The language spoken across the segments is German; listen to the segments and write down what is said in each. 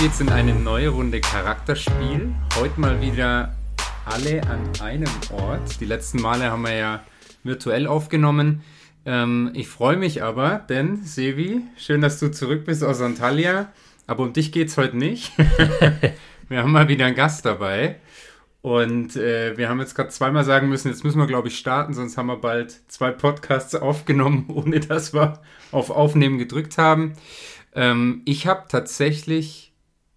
Geht's in eine neue Runde Charakterspiel. Heute mal wieder alle an einem Ort. Die letzten Male haben wir ja virtuell aufgenommen. Ähm, ich freue mich aber, denn Sevi, schön, dass du zurück bist aus Antalya. Aber um dich geht's heute nicht. wir haben mal wieder einen Gast dabei. Und äh, wir haben jetzt gerade zweimal sagen müssen, jetzt müssen wir, glaube ich, starten, sonst haben wir bald zwei Podcasts aufgenommen, ohne dass wir auf Aufnehmen gedrückt haben. Ähm, ich habe tatsächlich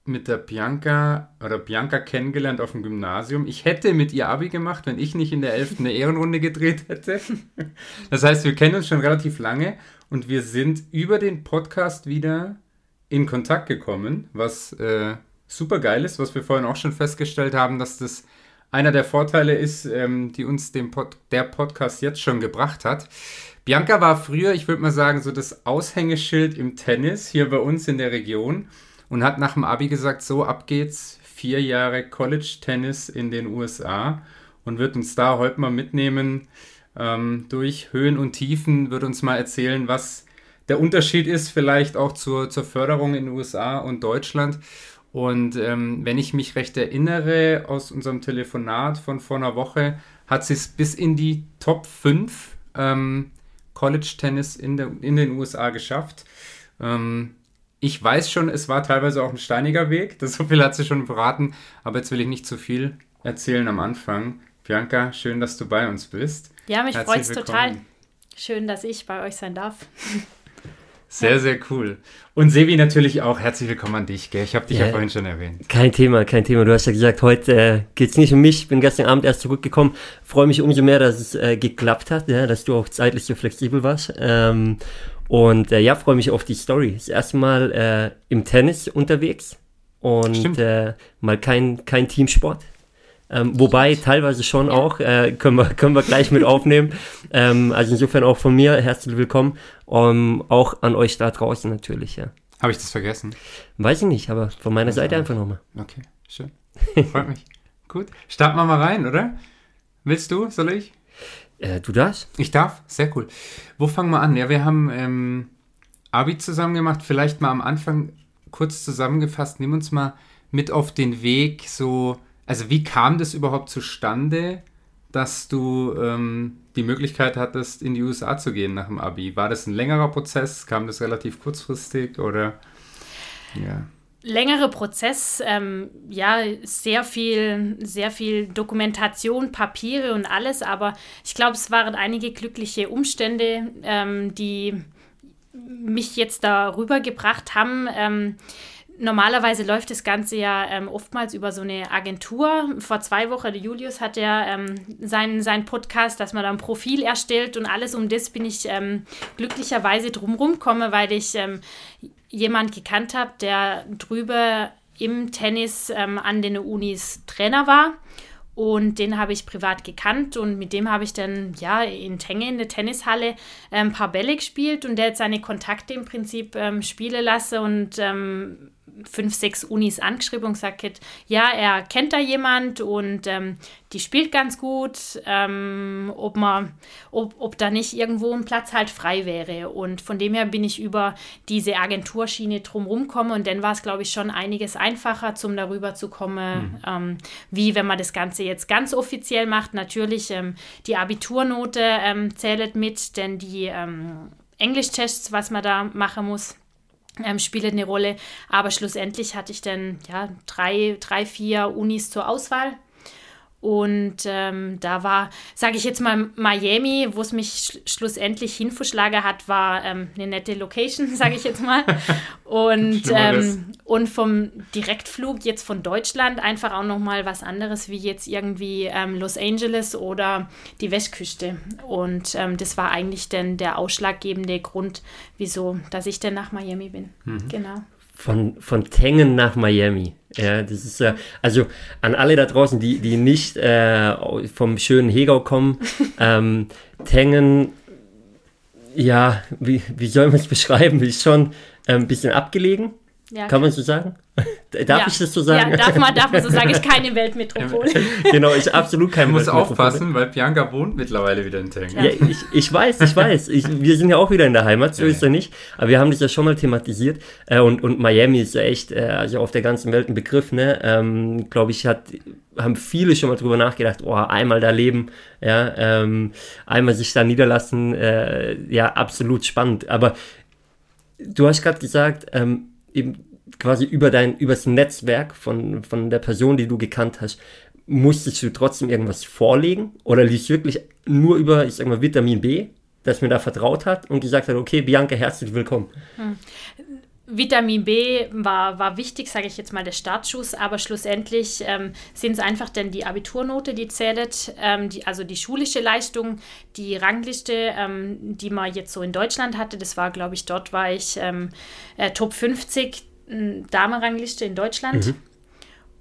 mit der Bianca oder Bianca kennengelernt auf dem Gymnasium. Ich hätte mit ihr Abi gemacht, wenn ich nicht in der 11. eine Ehrenrunde gedreht hätte. Das heißt, wir kennen uns schon relativ lange und wir sind über den Podcast wieder in Kontakt gekommen, was äh, super geil ist, was wir vorhin auch schon festgestellt haben, dass das einer der Vorteile ist, ähm, die uns Pod der Podcast jetzt schon gebracht hat. Bianca war früher, ich würde mal sagen, so das Aushängeschild im Tennis hier bei uns in der Region und hat nach dem Abi gesagt, so ab geht's, vier Jahre College Tennis in den USA und wird uns da heute mal mitnehmen ähm, durch Höhen und Tiefen, wird uns mal erzählen, was der Unterschied ist vielleicht auch zur, zur Förderung in den USA und Deutschland und ähm, wenn ich mich recht erinnere aus unserem Telefonat von vor einer Woche, hat sie es bis in die Top 5 ähm, College Tennis in, der, in den USA geschafft. Ähm, ich weiß schon, es war teilweise auch ein steiniger Weg. Das so viel hat sie schon verraten. Aber jetzt will ich nicht zu viel erzählen am Anfang. Bianca, schön, dass du bei uns bist. Ja, mich freut es total. Schön, dass ich bei euch sein darf. Sehr, sehr cool. Und Sevi natürlich auch. Herzlich willkommen an dich. Gell? Ich habe dich ja, ja, vorhin schon erwähnt. Kein Thema, kein Thema. Du hast ja gesagt, heute äh, geht es nicht um mich. Ich bin gestern Abend erst zurückgekommen. Freue mich umso mehr, dass es äh, geklappt hat, ja, dass du auch zeitlich so flexibel warst. Ähm, und äh, ja, freue mich auf die Story. Das erste Mal äh, im Tennis unterwegs und äh, mal kein, kein Teamsport. Ähm, wobei teilweise schon auch, äh, können, wir, können wir gleich mit aufnehmen. ähm, also insofern auch von mir herzlich willkommen. Um, ähm, auch an euch da draußen natürlich, ja. Habe ich das vergessen? Weiß ich nicht, aber von meiner also, Seite einfach nochmal. Okay, schön. Freut mich. Gut. Starten wir mal rein, oder? Willst du? Soll ich? Äh, du darfst? Ich darf? Sehr cool. Wo fangen wir an? Ja, wir haben ähm, Abi zusammen gemacht. Vielleicht mal am Anfang kurz zusammengefasst. Nimm uns mal mit auf den Weg, so also wie kam das überhaupt zustande, dass du ähm, die Möglichkeit hattest, in die USA zu gehen nach dem Abi? War das ein längerer Prozess? Kam das relativ kurzfristig oder? Ja. Längere Prozess, ähm, ja, sehr viel, sehr viel Dokumentation, Papiere und alles, aber ich glaube, es waren einige glückliche Umstände, ähm, die mich jetzt darüber gebracht haben. Ähm, Normalerweise läuft das Ganze ja ähm, oftmals über so eine Agentur. Vor zwei Wochen, der Julius hat ja ähm, seinen, seinen Podcast, dass man da ein Profil erstellt und alles um das bin ich ähm, glücklicherweise drumherum komme, weil ich ähm, jemand gekannt habe, der drüber im Tennis ähm, an den Unis Trainer war. Und den habe ich privat gekannt und mit dem habe ich dann ja in Tenge in der Tennishalle äh, ein paar Bälle gespielt und der hat seine Kontakte im Prinzip ähm, spielen lassen und ähm, fünf, sechs Unis angeschrieben und gesagt, ja, er kennt da jemand und ähm, die spielt ganz gut, ähm, ob, man, ob, ob da nicht irgendwo ein Platz halt frei wäre. Und von dem her bin ich über diese Agenturschiene drumherum gekommen und dann war es, glaube ich, schon einiges einfacher, zum darüber zu kommen, mhm. ähm, wie wenn man das Ganze jetzt ganz offiziell macht. Natürlich, ähm, die Abiturnote ähm, zählt mit, denn die ähm, Englischtests, was man da machen muss, ähm, spielt eine Rolle. Aber schlussendlich hatte ich dann ja drei, drei, vier Unis zur Auswahl. Und ähm, da war, sage ich jetzt mal, Miami, wo es mich sch schlussendlich hinverschlagen hat, war ähm, eine nette Location, sage ich jetzt mal. Und, ähm, und vom Direktflug jetzt von Deutschland einfach auch nochmal was anderes wie jetzt irgendwie ähm, Los Angeles oder die Westküste. Und ähm, das war eigentlich dann der ausschlaggebende Grund, wieso, dass ich dann nach Miami bin. Mhm. Genau von, von Tengen nach Miami. Ja, das ist äh, also an alle da draußen, die, die nicht äh, vom schönen Hegau kommen. ähm, Tengen, ja, wie, wie soll man es beschreiben? Ist schon äh, ein bisschen abgelegen. Ja, Kann man so sagen? Darf ja. ich das so sagen? Ja, darf man, darf man so sagen. Ist keine Weltmetropole. genau, ist absolut keine Ich muss aufpassen, weil Bianca wohnt mittlerweile wieder in Tengen. Ja, ich, ich weiß, ich weiß. Ich, wir sind ja auch wieder in der Heimat, so ja, ist ja nicht. Aber wir haben das ja schon mal thematisiert. Äh, und, und Miami ist ja echt, äh, also auf der ganzen Welt ein Begriff, ne? Ähm, Glaube ich, hat, haben viele schon mal drüber nachgedacht, oh, einmal da leben, ja, ähm, einmal sich da niederlassen, äh, ja, absolut spannend. Aber du hast gerade gesagt, ähm, eben quasi über dein, übers Netzwerk von, von der Person, die du gekannt hast, musstest du trotzdem irgendwas vorlegen? Oder lief wirklich nur über, ich sag mal, Vitamin B, dass mir da vertraut hat und gesagt hat, okay, Bianca, herzlich willkommen? Hm. Vitamin B war, war wichtig, sage ich jetzt mal, der Startschuss, aber schlussendlich ähm, sind es einfach dann die Abiturnote, die zählt, ähm, die, also die schulische Leistung, die Rangliste, ähm, die man jetzt so in Deutschland hatte, das war, glaube ich, dort war ich ähm, äh, Top 50 Damenrangliste in Deutschland. Mhm.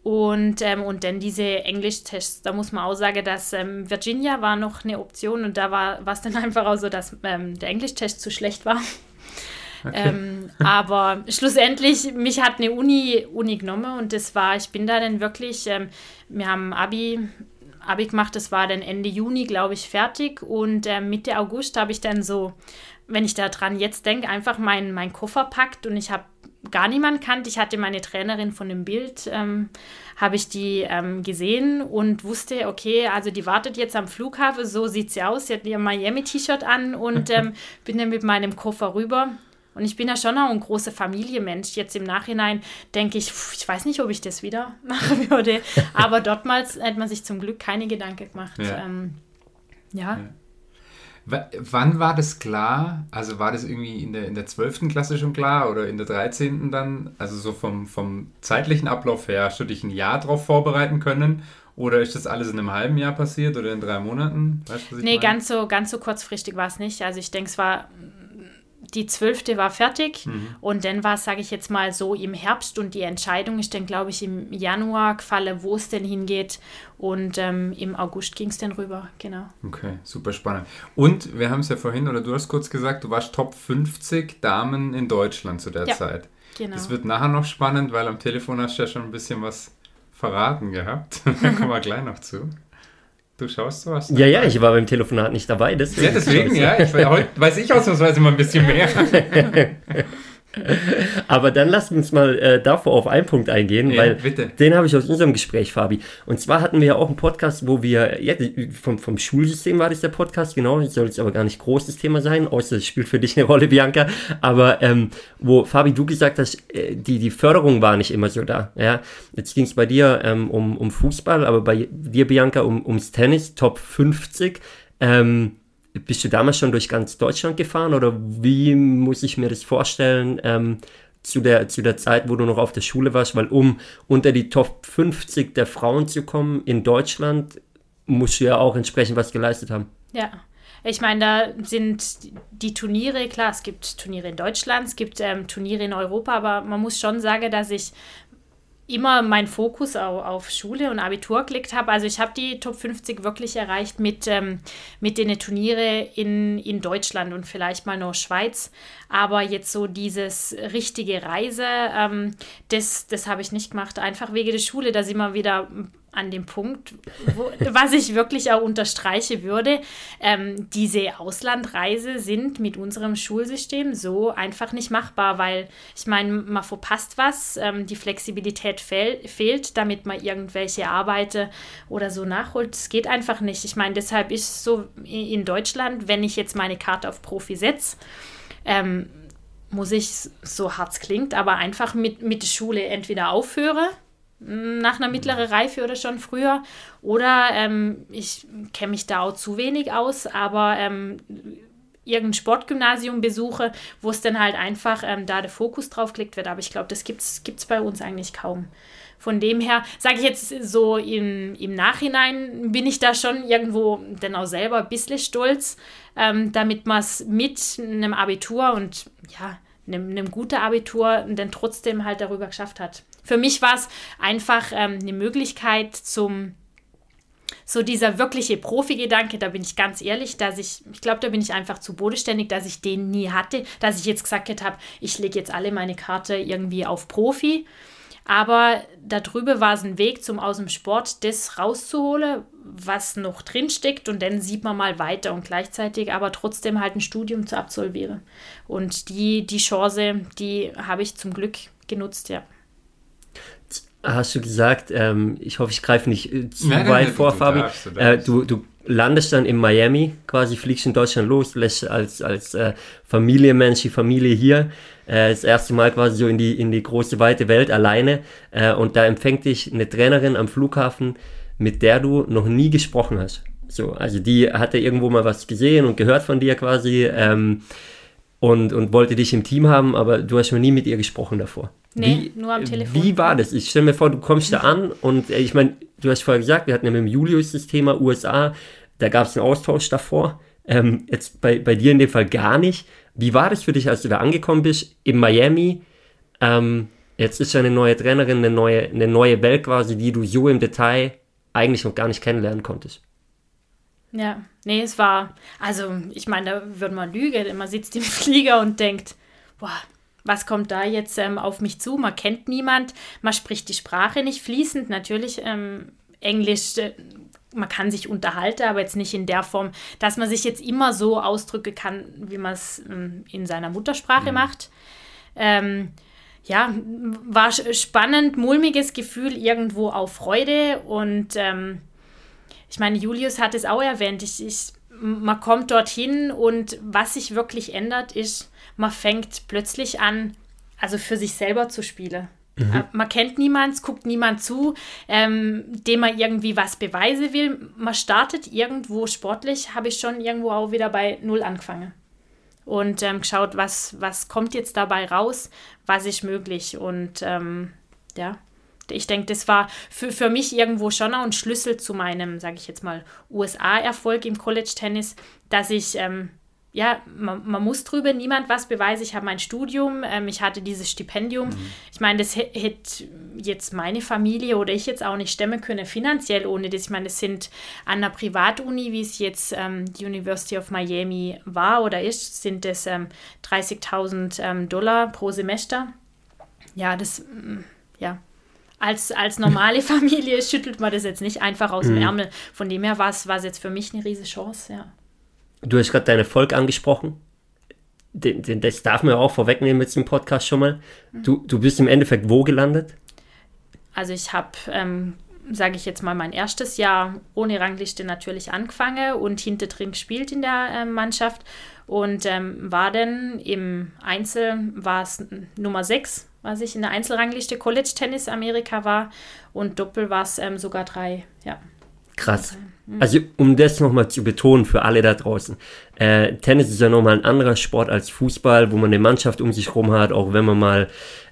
Und, ähm, und dann diese Englisch-Tests. Da muss man auch sagen, dass ähm, Virginia war noch eine Option und da war es dann einfach auch so, dass der Englisch-Test zu schlecht war. Okay. Ähm, aber schlussendlich, mich hat eine Uni, Uni genommen und das war, ich bin da dann wirklich, ähm, wir haben Abi, Abi gemacht, das war dann Ende Juni, glaube ich, fertig und äh, Mitte August habe ich dann so, wenn ich da dran jetzt denke, einfach meinen mein Koffer packt und ich habe gar niemand kannt. Ich hatte meine Trainerin von dem Bild, ähm, habe ich die ähm, gesehen und wusste, okay, also die wartet jetzt am Flughafen, so sieht sie aus. Sie hat ihr Miami-T-Shirt an und ähm, bin dann mit meinem Koffer rüber. Und ich bin ja schon auch ein großer Familienmensch. Jetzt im Nachhinein denke ich, pff, ich weiß nicht, ob ich das wieder machen würde. Aber dortmals hat man sich zum Glück keine Gedanken gemacht. ja. Ähm, ja. ja. Wann war das klar? Also war das irgendwie in der, in der 12. Klasse schon klar oder in der 13. dann? Also so vom, vom zeitlichen Ablauf her, hast du dich ein Jahr darauf vorbereiten können? Oder ist das alles in einem halben Jahr passiert oder in drei Monaten? Weißt du, nee, ganz so, ganz so kurzfristig war es nicht. Also ich denke, es war die zwölfte war fertig mhm. und dann war es, sage ich jetzt mal, so im Herbst und die Entscheidung ist dann, glaube ich, im Januar gefallen, wo es denn hingeht und ähm, im August ging es dann rüber, genau. Okay, super spannend. Und wir haben es ja vorhin, oder du hast kurz gesagt, du warst Top 50 Damen in Deutschland zu der ja, Zeit. Genau. Das wird nachher noch spannend, weil am Telefon hast du ja schon ein bisschen was verraten gehabt. da kommen wir gleich noch zu. Du schaust was? Ja, ja, ich war beim Telefonat nicht dabei. Deswegen. Ja, deswegen, ja. Ich, heute weiß ich ausnahmsweise mal ein bisschen mehr. Aber dann lasst uns mal äh, davor auf einen Punkt eingehen, ja, weil bitte. den habe ich aus unserem Gespräch, Fabi. Und zwar hatten wir ja auch einen Podcast, wo wir, ja, vom, vom Schulsystem war das der Podcast, genau, das soll jetzt aber gar nicht großes Thema sein, außer es spielt für dich eine Rolle, Bianca. Aber ähm, wo, Fabi, du gesagt hast, äh, die, die Förderung war nicht immer so da. Ja? Jetzt ging es bei dir ähm, um, um Fußball, aber bei dir, Bianca, um, ums Tennis, Top 50. Ähm, bist du damals schon durch ganz Deutschland gefahren oder wie muss ich mir das vorstellen ähm, zu, der, zu der Zeit, wo du noch auf der Schule warst? Weil um unter die Top 50 der Frauen zu kommen in Deutschland, musst du ja auch entsprechend was geleistet haben. Ja. Ich meine, da sind die Turniere, klar, es gibt Turniere in Deutschland, es gibt ähm, Turniere in Europa, aber man muss schon sagen, dass ich immer meinen Fokus auf, Schule und Abitur gelegt habe. Also ich habe die Top 50 wirklich erreicht mit, ähm, mit den Turniere in, in Deutschland und vielleicht mal noch Schweiz. Aber jetzt so dieses richtige Reise, ähm, das, das habe ich nicht gemacht. Einfach wegen der Schule, da sind wir wieder an dem Punkt, wo, was ich wirklich auch unterstreiche würde. Ähm, diese Auslandreise sind mit unserem Schulsystem so einfach nicht machbar, weil ich meine, man verpasst was, ähm, die Flexibilität fehl, fehlt, damit man irgendwelche Arbeiten oder so nachholt. Es geht einfach nicht. Ich meine, deshalb ist so in Deutschland, wenn ich jetzt meine Karte auf Profi setze, ähm, muss ich, so hart es klingt, aber einfach mit, mit der Schule entweder aufhöre nach einer mittleren Reife oder schon früher. Oder ähm, ich kenne mich da auch zu wenig aus, aber ähm, irgendein Sportgymnasium besuche, wo es dann halt einfach ähm, da der Fokus drauf gelegt wird. Aber ich glaube, das gibt es bei uns eigentlich kaum. Von dem her, sage ich jetzt so im, im Nachhinein, bin ich da schon irgendwo dann auch selber ein bisschen stolz, ähm, damit man es mit einem Abitur und ja, einem, einem guten Abitur dann trotzdem halt darüber geschafft hat. Für mich war es einfach ähm, eine Möglichkeit zum so dieser wirkliche Profi-Gedanke, da bin ich ganz ehrlich, dass ich, ich glaube, da bin ich einfach zu bodenständig, dass ich den nie hatte, dass ich jetzt gesagt habe, ich lege jetzt alle meine Karte irgendwie auf Profi. Aber darüber war es ein Weg, zum aus dem Sport das rauszuholen, was noch drin steckt und dann sieht man mal weiter und gleichzeitig aber trotzdem halt ein Studium zu absolvieren. Und die, die Chance, die habe ich zum Glück genutzt, ja. Hast du gesagt, ähm, ich hoffe, ich greife nicht äh, zu nein, weit nein, vor, du Fabi. Darfst, du, darfst. Äh, du, du, landest dann in Miami, quasi fliegst in Deutschland los, lässt als, als äh, Familienmensch die Familie hier äh, das erste Mal quasi so in die, in die große, weite Welt alleine. Äh, und da empfängt dich eine Trainerin am Flughafen, mit der du noch nie gesprochen hast. So, also die hatte irgendwo mal was gesehen und gehört von dir quasi ähm, und, und wollte dich im Team haben, aber du hast noch nie mit ihr gesprochen davor. Nee, wie, nur am Telefon. Wie war das? Ich stelle mir vor, du kommst da an und äh, ich meine, du hast vorher gesagt, wir hatten ja mit dem Julius das Thema USA, da gab es einen Austausch davor. Ähm, jetzt bei, bei dir in dem Fall gar nicht. Wie war das für dich, als du da angekommen bist in Miami? Ähm, jetzt ist ja eine neue Trainerin, eine neue, eine neue Welt quasi, die du so im Detail eigentlich noch gar nicht kennenlernen konntest. Ja, nee, es war, also ich meine, da würde man lügen, man sitzt im Flieger und denkt, boah, was kommt da jetzt ähm, auf mich zu? Man kennt niemand, man spricht die Sprache nicht fließend, natürlich ähm, Englisch äh, man kann sich unterhalten, aber jetzt nicht in der Form, dass man sich jetzt immer so ausdrücken kann, wie man es ähm, in seiner Muttersprache mhm. macht. Ähm, ja, war spannend, mulmiges Gefühl, irgendwo auf Freude und ähm, ich meine, Julius hat es auch erwähnt, ich, ich, man kommt dorthin und was sich wirklich ändert, ist, man fängt plötzlich an, also für sich selber zu spielen. Mhm. Äh, man kennt niemanden, guckt niemand zu, ähm, dem man irgendwie was beweisen will. Man startet irgendwo sportlich, habe ich schon irgendwo auch wieder bei Null angefangen. Und ähm, geschaut, was, was kommt jetzt dabei raus, was ist möglich. Und ähm, ja, ich denke, das war für, für mich irgendwo schon auch ein Schlüssel zu meinem, sage ich jetzt mal, USA-Erfolg im College-Tennis, dass ich ähm, ja, man, man, muss drüber niemand was beweisen. Ich habe mein Studium, ähm, ich hatte dieses Stipendium. Mhm. Ich meine, das hätte jetzt meine Familie oder ich jetzt auch nicht stemmen können, finanziell ohne das. Ich meine, das sind an einer Privatuni, wie es jetzt ähm, die University of Miami war oder ist, sind das ähm, 30.000 ähm, Dollar pro Semester. Ja, das, mm, ja, als, als normale Familie schüttelt man das jetzt nicht einfach aus mhm. dem Ärmel. Von dem her war es jetzt für mich eine riesige Chance, ja. Du hast gerade deinen Erfolg angesprochen. Den, den, das darf man auch vorwegnehmen mit dem Podcast schon mal. Du, du bist im Endeffekt wo gelandet? Also ich habe, ähm, sage ich jetzt mal, mein erstes Jahr ohne Rangliste natürlich angefangen und hinter drin gespielt in der äh, Mannschaft und ähm, war dann im Einzel, war es Nummer 6, was ich in der Einzelrangliste College Tennis Amerika war und Doppel war es ähm, sogar drei, ja. Krass. Also um das nochmal zu betonen für alle da draußen. Äh, Tennis ist ja nochmal ein anderer Sport als Fußball, wo man eine Mannschaft um sich rum hat, auch wenn man mal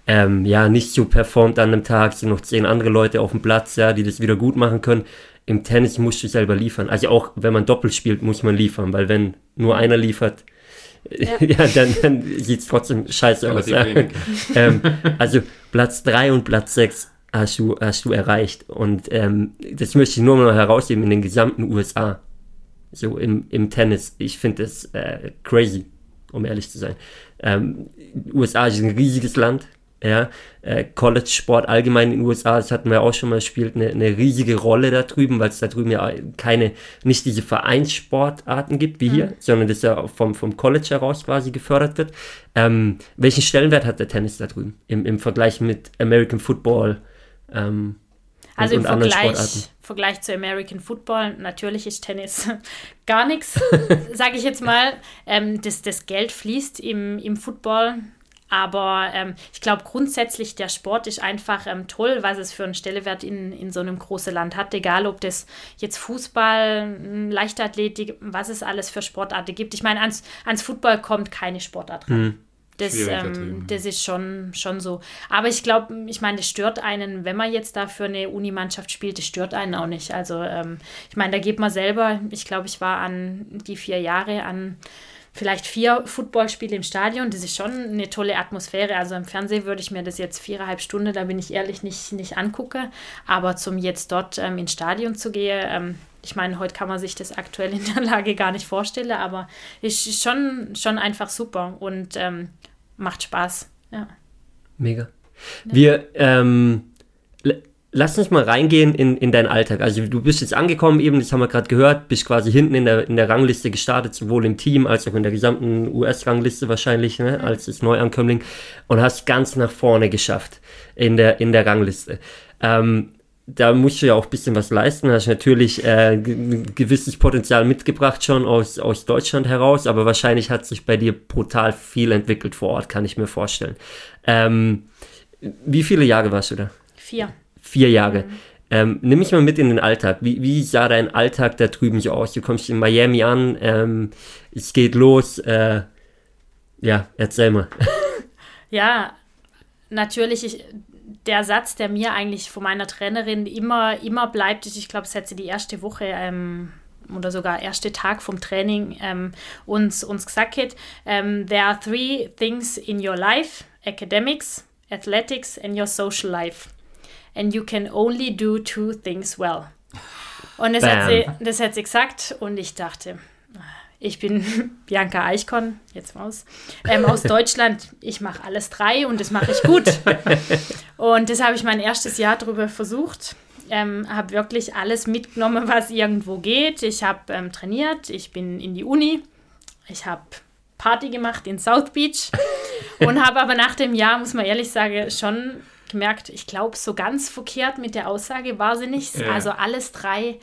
ähm, ja nicht so performt an einem Tag, sind noch zehn andere Leute auf dem Platz, ja, die das wieder gut machen können. Im Tennis musst du selber liefern. Also auch wenn man Doppel spielt, muss man liefern, weil wenn nur einer liefert, ja, ja dann, dann sieht es trotzdem scheiße aus. Ja. ähm, also Platz 3 und Platz 6 hast du, hast du erreicht. Und ähm, das möchte ich nur mal herausheben in den gesamten USA. So im, im Tennis. Ich finde das äh, crazy, um ehrlich zu sein. Ähm, USA ist ein riesiges Land. Ja, äh, College-Sport allgemein in den USA, das hatten wir auch schon mal, spielt eine, eine riesige Rolle da drüben, weil es da drüben ja keine, nicht diese Vereinssportarten gibt wie hier, mhm. sondern das ja vom, vom College heraus quasi gefördert wird. Ähm, welchen Stellenwert hat der Tennis da drüben im, im Vergleich mit American Football, ähm, also im Vergleich, Vergleich zu American Football, natürlich ist Tennis gar nichts, sage ich jetzt mal. Ähm, das, das Geld fließt im, im Football, aber ähm, ich glaube grundsätzlich, der Sport ist einfach ähm, toll, was es für einen Stellewert in, in so einem großen Land hat. Egal, ob das jetzt Fußball, Leichtathletik, was es alles für Sportarten gibt. Ich meine, ans, ans Football kommt keine Sportart ran. Mhm. Das, ähm, das ist schon, schon so. Aber ich glaube, ich meine, das stört einen, wenn man jetzt da für eine Unimannschaft spielt, das stört einen auch nicht. Also ähm, ich meine, da geht man selber, ich glaube, ich war an die vier Jahre an vielleicht vier Footballspiele im Stadion. Das ist schon eine tolle Atmosphäre. Also im Fernsehen würde ich mir das jetzt viereinhalb Stunden, da bin ich ehrlich, nicht, nicht angucke. Aber zum jetzt dort ähm, ins Stadion zu gehen, ähm, ich meine, heute kann man sich das aktuell in der Lage gar nicht vorstellen, aber ist schon, schon einfach super und ähm, macht Spaß. Ja. Mega. Ja. Wir, ähm, lass uns mal reingehen in, in deinen Alltag. Also du bist jetzt angekommen eben, das haben wir gerade gehört, bist quasi hinten in der, in der Rangliste gestartet, sowohl im Team als auch in der gesamten US-Rangliste wahrscheinlich, ne, als Neuankömmling und hast ganz nach vorne geschafft in der, in der Rangliste. Ähm, da musst du ja auch ein bisschen was leisten. Hast natürlich äh, ein gewisses Potenzial mitgebracht schon aus, aus Deutschland heraus, aber wahrscheinlich hat sich bei dir brutal viel entwickelt vor Ort, kann ich mir vorstellen. Ähm, wie viele Jahre warst du da? Vier. Vier Jahre. Mhm. Ähm, nimm mich mal mit in den Alltag. Wie, wie sah dein Alltag da drüben so aus? Du kommst in Miami an, ähm, es geht los. Äh, ja, erzähl mal. Ja, natürlich, ich, der Satz, der mir eigentlich von meiner Trainerin immer, immer bleibt, ist, ich glaube, es hat sie die erste Woche ähm, oder sogar erste Tag vom Training ähm, uns, uns gesagt hat, ähm, there are three things in your life, academics, athletics and your social life. And you can only do two things well. Und das, hat sie, das hat sie gesagt und ich dachte, ich bin Bianca Eichkorn, jetzt raus, ähm, aus Deutschland. Ich mache alles drei und das mache ich gut. und das habe ich mein erstes Jahr darüber versucht. Ähm, habe wirklich alles mitgenommen, was irgendwo geht. Ich habe ähm, trainiert, ich bin in die Uni, ich habe Party gemacht in South Beach und habe aber nach dem Jahr, muss man ehrlich sagen, schon gemerkt, ich glaube, so ganz verkehrt mit der Aussage war sie nicht. Ja. Also alles drei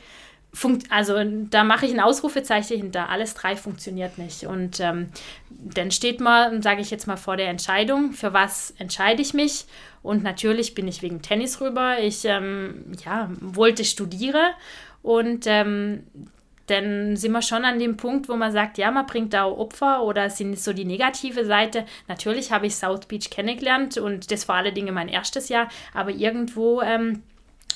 Funkt, also da mache ich ein Ausrufezeichen hinter. Alles drei funktioniert nicht. Und ähm, dann steht man, sage ich jetzt mal, vor der Entscheidung, für was entscheide ich mich. Und natürlich bin ich wegen Tennis rüber. Ich ähm, ja, wollte studieren und ähm, dann sind wir schon an dem Punkt, wo man sagt, ja, man bringt da Opfer oder sind so die negative Seite. Natürlich habe ich South Beach kennengelernt und das war alle Dinge mein erstes Jahr, aber irgendwo, ähm,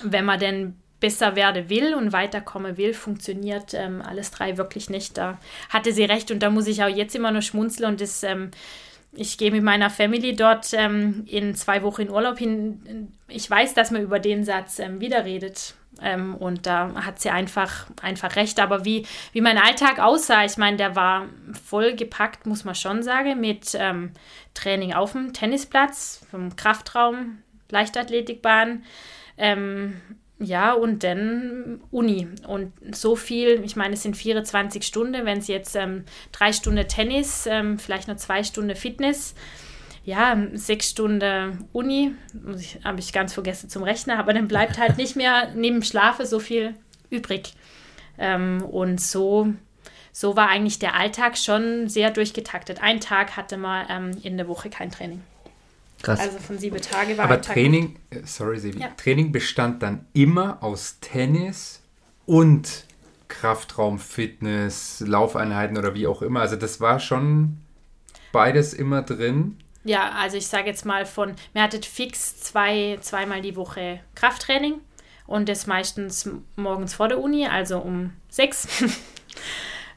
wenn man denn besser werden will und weiterkommen will, funktioniert ähm, alles drei wirklich nicht. Da hatte sie recht und da muss ich auch jetzt immer nur schmunzeln und das, ähm, ich gehe mit meiner Family dort ähm, in zwei Wochen in Urlaub hin. Ich weiß, dass man über den Satz ähm, wieder redet. Ähm, und da hat sie einfach, einfach recht. Aber wie, wie mein Alltag aussah, ich meine, der war voll gepackt, muss man schon sagen, mit ähm, Training auf dem Tennisplatz, vom Kraftraum, Leichtathletikbahn, ähm, ja, und dann Uni. Und so viel, ich meine, es sind 24 Stunden, wenn es jetzt ähm, drei Stunden Tennis, ähm, vielleicht noch zwei Stunden Fitness, ja, sechs Stunden Uni, habe ich ganz vergessen zum Rechnen, aber dann bleibt halt nicht mehr neben Schlafe so viel übrig. Ähm, und so, so war eigentlich der Alltag schon sehr durchgetaktet. Ein Tag hatte man ähm, in der Woche kein Training. Krass. Also von sieben Tage war Aber Training, Tag. Äh, sorry Sebi, ja. Training bestand dann immer aus Tennis und Kraftraum, Fitness, Laufeinheiten oder wie auch immer. Also das war schon beides immer drin. Ja, also ich sage jetzt mal von, mir hattet fix zwei, zweimal die Woche Krafttraining und das meistens morgens vor der Uni, also um sechs.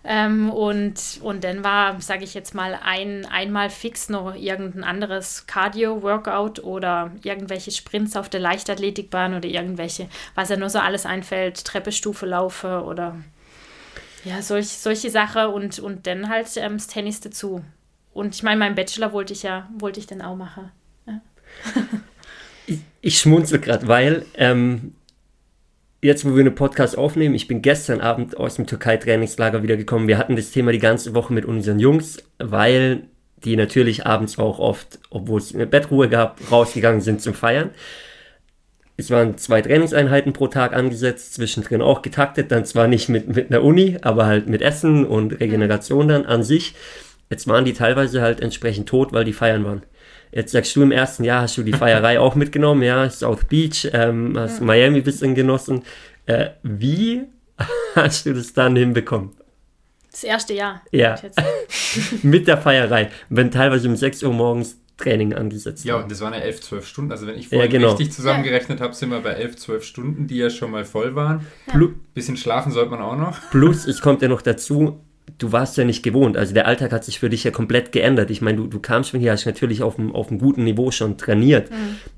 Ähm, und, und dann war, sage ich jetzt mal, ein, einmal fix noch irgendein anderes Cardio-Workout oder irgendwelche Sprints auf der Leichtathletikbahn oder irgendwelche, was ja nur so alles einfällt, Treppestufe laufe oder ja, solch, solche Sachen und, und dann halt ähm, das Tennis dazu. Und ich meine, meinen Bachelor wollte ich ja, wollte ich dann auch machen. Ich, ich schmunzel gerade, weil ähm, jetzt, wo wir einen Podcast aufnehmen, ich bin gestern Abend aus dem Türkei-Trainingslager wiedergekommen. Wir hatten das Thema die ganze Woche mit unseren Jungs, weil die natürlich abends auch oft, obwohl es eine Bettruhe gab, rausgegangen sind zum Feiern. Es waren zwei Trainingseinheiten pro Tag angesetzt, zwischendrin auch getaktet, dann zwar nicht mit, mit einer Uni, aber halt mit Essen und Regeneration dann an sich. Jetzt waren die teilweise halt entsprechend tot, weil die feiern waren. Jetzt sagst du im ersten Jahr, hast du die Feierei auch mitgenommen, ja, South Beach, ähm, hast ja. Miami ein bisschen genossen. Äh, wie hast du das dann hinbekommen? Das erste Jahr. Ja. Mit der Feierei. Wenn teilweise um 6 Uhr morgens Training angesetzt Ja, und das waren ja 11, 12 Stunden. Also wenn ich vorhin ja, genau. richtig zusammengerechnet habe, sind wir bei 11, 12 Stunden, die ja schon mal voll waren. Ja. Plus, bisschen schlafen sollte man auch noch. Plus, es kommt ja noch dazu, du warst ja nicht gewohnt. Also der Alltag hat sich für dich ja komplett geändert. Ich meine, du, du kamst von hier, hast natürlich auf einem, auf einem guten Niveau schon trainiert. Mhm.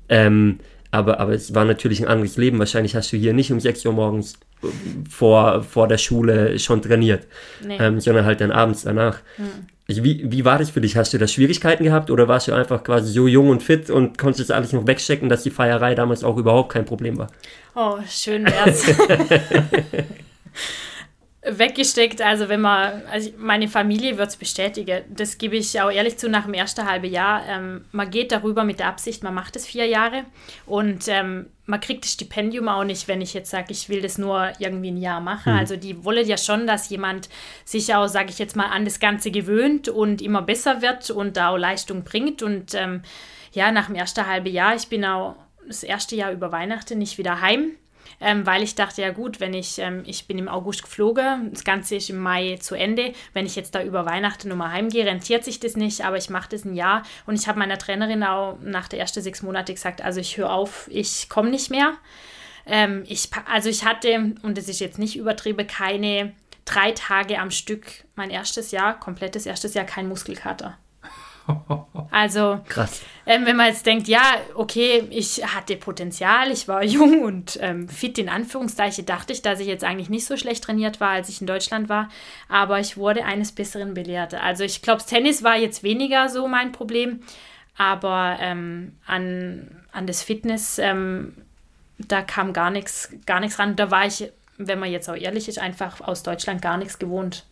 Ähm, aber, aber es war natürlich ein anderes Leben. Wahrscheinlich hast du hier nicht um 6 Uhr morgens äh, vor, vor der Schule schon trainiert, nee. ähm, sondern halt dann abends danach. Mhm. Also wie, wie war das für dich? Hast du da Schwierigkeiten gehabt oder warst du einfach quasi so jung und fit und konntest alles noch wegstecken, dass die Feierei damals auch überhaupt kein Problem war? Oh, schön wär's. weggesteckt. Also wenn man, also meine Familie wird es bestätigen. Das gebe ich auch ehrlich zu nach dem ersten halben Jahr. Ähm, man geht darüber mit der Absicht, man macht es vier Jahre und ähm, man kriegt das Stipendium auch nicht, wenn ich jetzt sage, ich will das nur irgendwie ein Jahr machen. Mhm. Also die wollen ja schon, dass jemand sich auch, sage ich jetzt mal, an das Ganze gewöhnt und immer besser wird und da auch Leistung bringt. Und ähm, ja, nach dem ersten halben Jahr, ich bin auch das erste Jahr über Weihnachten nicht wieder heim ähm, weil ich dachte, ja gut, wenn ich, ähm, ich bin im August geflogen, das Ganze ist im Mai zu Ende, wenn ich jetzt da über Weihnachten nochmal heimgehe, rentiert sich das nicht, aber ich mache das ein Jahr und ich habe meiner Trainerin auch nach der ersten sechs Monate gesagt, also ich höre auf, ich komme nicht mehr. Ähm, ich, also ich hatte, und das ist jetzt nicht übertrieben, keine drei Tage am Stück, mein erstes Jahr, komplettes erstes Jahr, kein Muskelkater. Also, Krass. Ähm, wenn man jetzt denkt, ja, okay, ich hatte Potenzial, ich war jung und ähm, fit in Anführungszeichen, dachte ich, dass ich jetzt eigentlich nicht so schlecht trainiert war, als ich in Deutschland war, aber ich wurde eines Besseren belehrt. Also ich glaube, Tennis war jetzt weniger so mein Problem, aber ähm, an, an das Fitness, ähm, da kam gar nichts gar nichts ran. Da war ich, wenn man jetzt auch ehrlich ist, einfach aus Deutschland gar nichts gewohnt.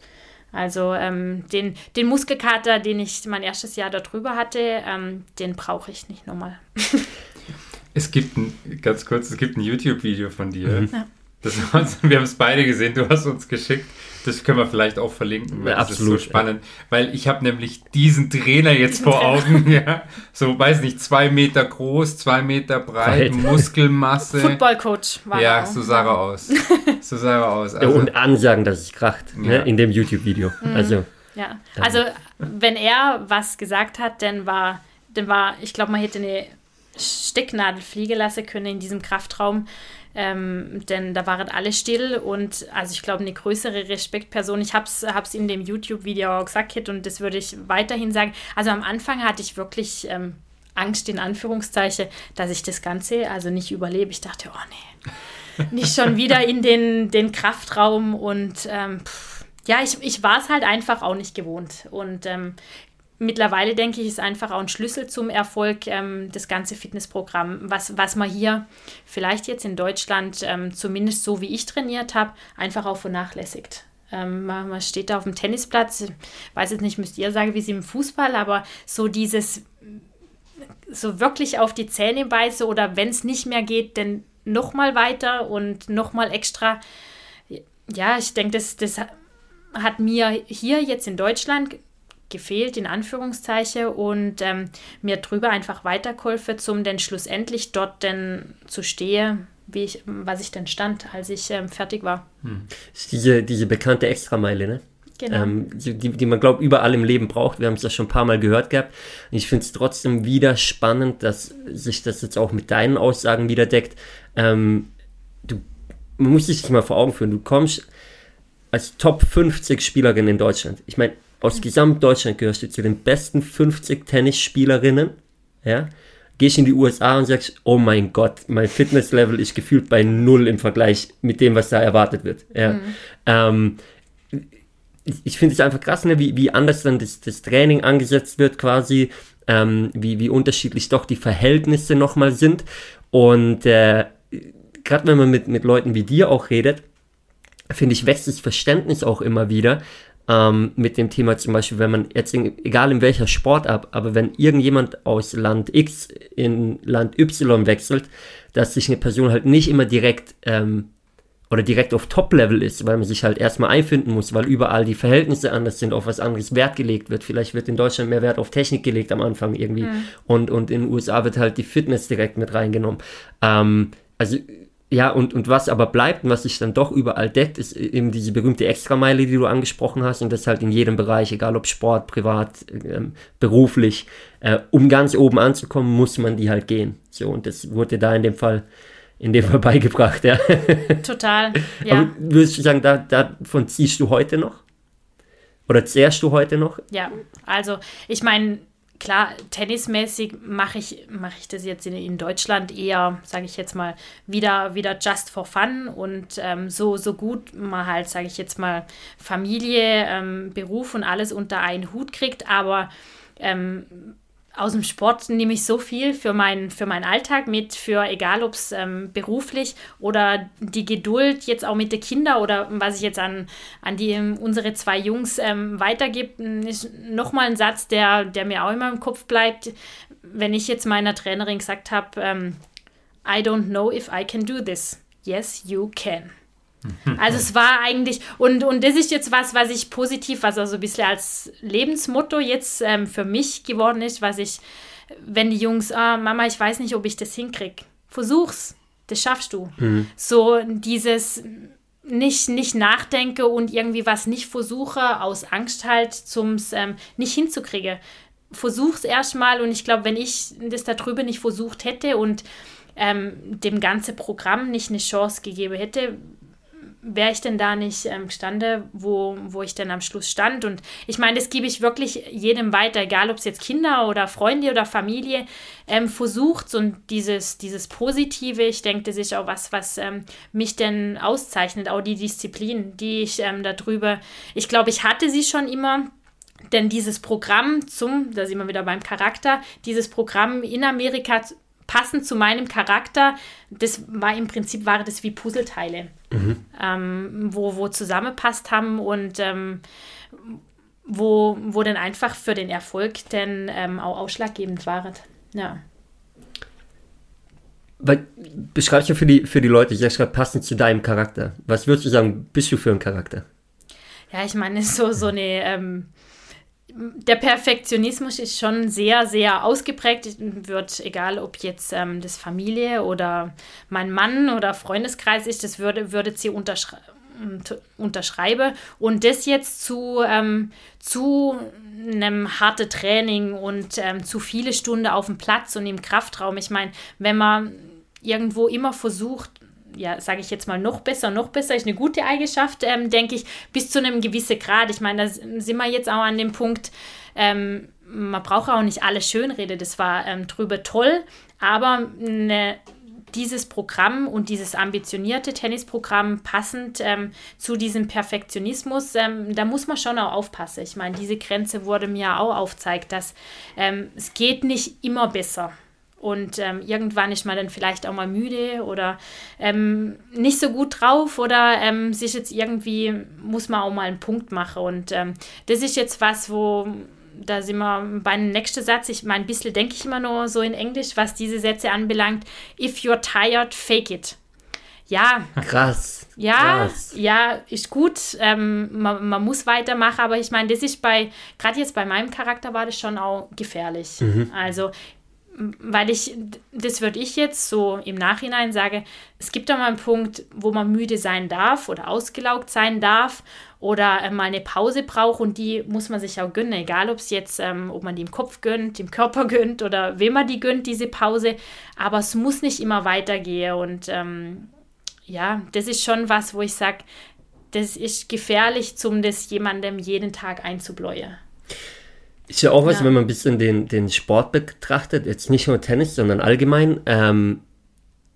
Also ähm, den, den Muskelkater, den ich mein erstes Jahr darüber hatte, ähm, den brauche ich nicht nochmal. es gibt ein, ganz kurz, es gibt ein YouTube-Video von dir. Mhm. Ja. Das, wir haben es beide gesehen, du hast uns geschickt. Das können wir vielleicht auch verlinken, weil ja, das absolut, ist so spannend. Ja. Weil ich habe nämlich diesen Trainer jetzt vor Augen, ja. So, weiß nicht, zwei Meter groß, zwei Meter breit, breit. Muskelmasse. Footballcoach war Ja, so sah er aus. So sah er aus. Also, und ansagen, dass es kracht, ne, in dem YouTube-Video. Mhm. Also, ja. also, wenn er was gesagt hat, dann war, dann war ich glaube, man hätte eine Stecknadel fliegen lassen können in diesem Kraftraum. Ähm, denn da waren alle still und also ich glaube, eine größere Respektperson. Ich habe es in dem YouTube-Video auch gesagt und das würde ich weiterhin sagen. Also am Anfang hatte ich wirklich ähm, Angst, in Anführungszeichen, dass ich das Ganze also nicht überlebe. Ich dachte, oh nee, nicht schon wieder in den, den Kraftraum und ähm, pff, ja, ich, ich war es halt einfach auch nicht gewohnt. Und ähm, mittlerweile denke ich, ist einfach auch ein Schlüssel zum Erfolg ähm, das ganze Fitnessprogramm, was, was man hier vielleicht jetzt in Deutschland, ähm, zumindest so wie ich trainiert habe, einfach auch vernachlässigt. Ähm, man, steht da auf dem Tennisplatz, weiß jetzt nicht, müsst ihr sagen, wie sie im Fußball, aber so dieses, so wirklich auf die Zähne beiße oder wenn es nicht mehr geht, dann nochmal weiter und nochmal extra. Ja, ich denke, das, das hat mir hier jetzt in Deutschland gefehlt, in Anführungszeichen, und ähm, mir drüber einfach weitergeholfen, um dann schlussendlich dort denn zu stehen, wie ich, was ich denn stand, als ich ähm, fertig war. Hm. Diese, diese bekannte Extrameile, ne? Genau. Ähm, die, die man, glaube überall im Leben braucht. Wir haben es ja schon ein paar Mal gehört gehabt. Und ich finde es trotzdem wieder spannend, dass sich das jetzt auch mit deinen Aussagen wieder deckt. Ähm, du, man muss sich das mal vor Augen führen. Du kommst als Top 50 Spielerin in Deutschland. Ich meine, aus Gesamtdeutschland gehörst du zu den besten 50 Tennisspielerinnen, ja, gehst in die USA und sagst, oh mein Gott, mein Fitnesslevel ist gefühlt bei null im Vergleich mit dem, was da erwartet wird. Ja. Mhm. Ähm, ich finde es einfach krass, ne, wie, wie anders dann das, das Training angesetzt wird quasi, ähm, wie, wie unterschiedlich doch die Verhältnisse nochmal sind. Und äh, gerade wenn man mit, mit Leuten wie dir auch redet, finde ich, wächst das Verständnis auch immer wieder, ähm, mit dem Thema zum Beispiel, wenn man jetzt, in, egal in welcher Sportart, aber wenn irgendjemand aus Land X in Land Y wechselt, dass sich eine Person halt nicht immer direkt ähm, oder direkt auf Top-Level ist, weil man sich halt erstmal einfinden muss, weil überall die Verhältnisse anders sind, auf was anderes Wert gelegt wird. Vielleicht wird in Deutschland mehr Wert auf Technik gelegt am Anfang irgendwie mhm. und, und in den USA wird halt die Fitness direkt mit reingenommen. Ähm, also ja, und, und was aber bleibt und was sich dann doch überall deckt, ist eben diese berühmte Extrameile, die du angesprochen hast, und das halt in jedem Bereich, egal ob Sport, privat, ähm, beruflich, äh, um ganz oben anzukommen, muss man die halt gehen. So, und das wurde da in dem Fall, in dem Fall beigebracht, ja. Total, ja. Aber würdest du sagen, da, davon ziehst du heute noch? Oder zehrst du heute noch? Ja, also ich meine, klar, tennismäßig mache ich, mach ich das jetzt in, in Deutschland eher, sage ich jetzt mal, wieder, wieder just for fun und ähm, so, so gut man halt, sage ich jetzt mal, Familie, ähm, Beruf und alles unter einen Hut kriegt, aber ähm, aus dem Sport nehme ich so viel für, mein, für meinen Alltag mit, für egal ob es ähm, beruflich oder die Geduld jetzt auch mit den Kindern oder was ich jetzt an, an die, ähm, unsere zwei Jungs ähm, weitergebe, ist nochmal ein Satz, der, der mir auch immer im Kopf bleibt, wenn ich jetzt meiner Trainerin gesagt habe, ähm, I don't know if I can do this. Yes, you can. Also es war eigentlich, und, und das ist jetzt was, was ich positiv, was also ein bisschen als Lebensmotto jetzt ähm, für mich geworden ist, was ich, wenn die Jungs, ah, Mama, ich weiß nicht, ob ich das hinkriege. Versuch's, das schaffst du. Mhm. So dieses nicht, nicht nachdenke und irgendwie was nicht versuche, aus Angst halt zum ähm, nicht hinzukriegen. Versuch's erstmal und ich glaube, wenn ich das da drüben nicht versucht hätte und ähm, dem ganzen Programm nicht eine Chance gegeben hätte, wäre ich denn da nicht ähm, gestanden, wo, wo ich denn am Schluss stand. Und ich meine, das gebe ich wirklich jedem weiter, egal ob es jetzt Kinder oder Freunde oder Familie ähm, versucht. Und dieses, dieses Positive, ich denke, das ist auch was, was ähm, mich denn auszeichnet, auch die Disziplin, die ich ähm, darüber, ich glaube, ich hatte sie schon immer. Denn dieses Programm zum, da sind wir wieder beim Charakter, dieses Programm in Amerika passend zu meinem Charakter, das war im Prinzip, war das wie Puzzleteile, mhm. ähm, wo, wo zusammenpasst haben und ähm, wo, wo dann einfach für den Erfolg dann ähm, auch ausschlaggebend waren. Ja. Weil, beschreibst du für die, für die Leute, ich sage passend zu deinem Charakter. Was würdest du sagen, bist du für ein Charakter? Ja, ich meine, so, so eine ähm, der Perfektionismus ist schon sehr, sehr ausgeprägt. Wird, egal ob jetzt ähm, das Familie oder mein Mann oder Freundeskreis ist, das würde, würde sie unterschre unterschreiben. Und das jetzt zu, ähm, zu einem harten Training und ähm, zu viele Stunden auf dem Platz und im Kraftraum. Ich meine, wenn man irgendwo immer versucht, ja, sage ich jetzt mal, noch besser, noch besser ist eine gute Eigenschaft, ähm, denke ich, bis zu einem gewissen Grad. Ich meine, da sind wir jetzt auch an dem Punkt, ähm, man braucht auch nicht alles schönreden, das war ähm, drüber toll, aber eine, dieses Programm und dieses ambitionierte Tennisprogramm passend ähm, zu diesem Perfektionismus, ähm, da muss man schon auch aufpassen. Ich meine, diese Grenze wurde mir auch aufgezeigt, dass ähm, es geht nicht immer besser. Und ähm, irgendwann ist man dann vielleicht auch mal müde oder ähm, nicht so gut drauf oder ähm, sich jetzt irgendwie, muss man auch mal einen Punkt machen. Und ähm, das ist jetzt was, wo, da sind wir beim nächsten Satz, ich meine, ein bisschen denke ich immer nur so in Englisch, was diese Sätze anbelangt. If you're tired, fake it. Ja. Krass. Ja, Krass. ja, ist gut. Ähm, man, man, muss weitermachen, aber ich meine, das ist bei, gerade jetzt bei meinem Charakter war das schon auch gefährlich. Mhm. Also weil ich, das würde ich jetzt so im Nachhinein sagen, es gibt da mal einen Punkt, wo man müde sein darf oder ausgelaugt sein darf oder äh, mal eine Pause braucht und die muss man sich auch gönnen, egal ob es jetzt, ähm, ob man die im Kopf gönnt, im Körper gönnt oder wem man die gönnt, diese Pause, aber es muss nicht immer weitergehen und ähm, ja, das ist schon was, wo ich sage, das ist gefährlich, um das jemandem jeden Tag einzubläuen. Ist ja auch was, ja. wenn man ein bisschen den, den Sport betrachtet, jetzt nicht nur Tennis, sondern allgemein. Ähm,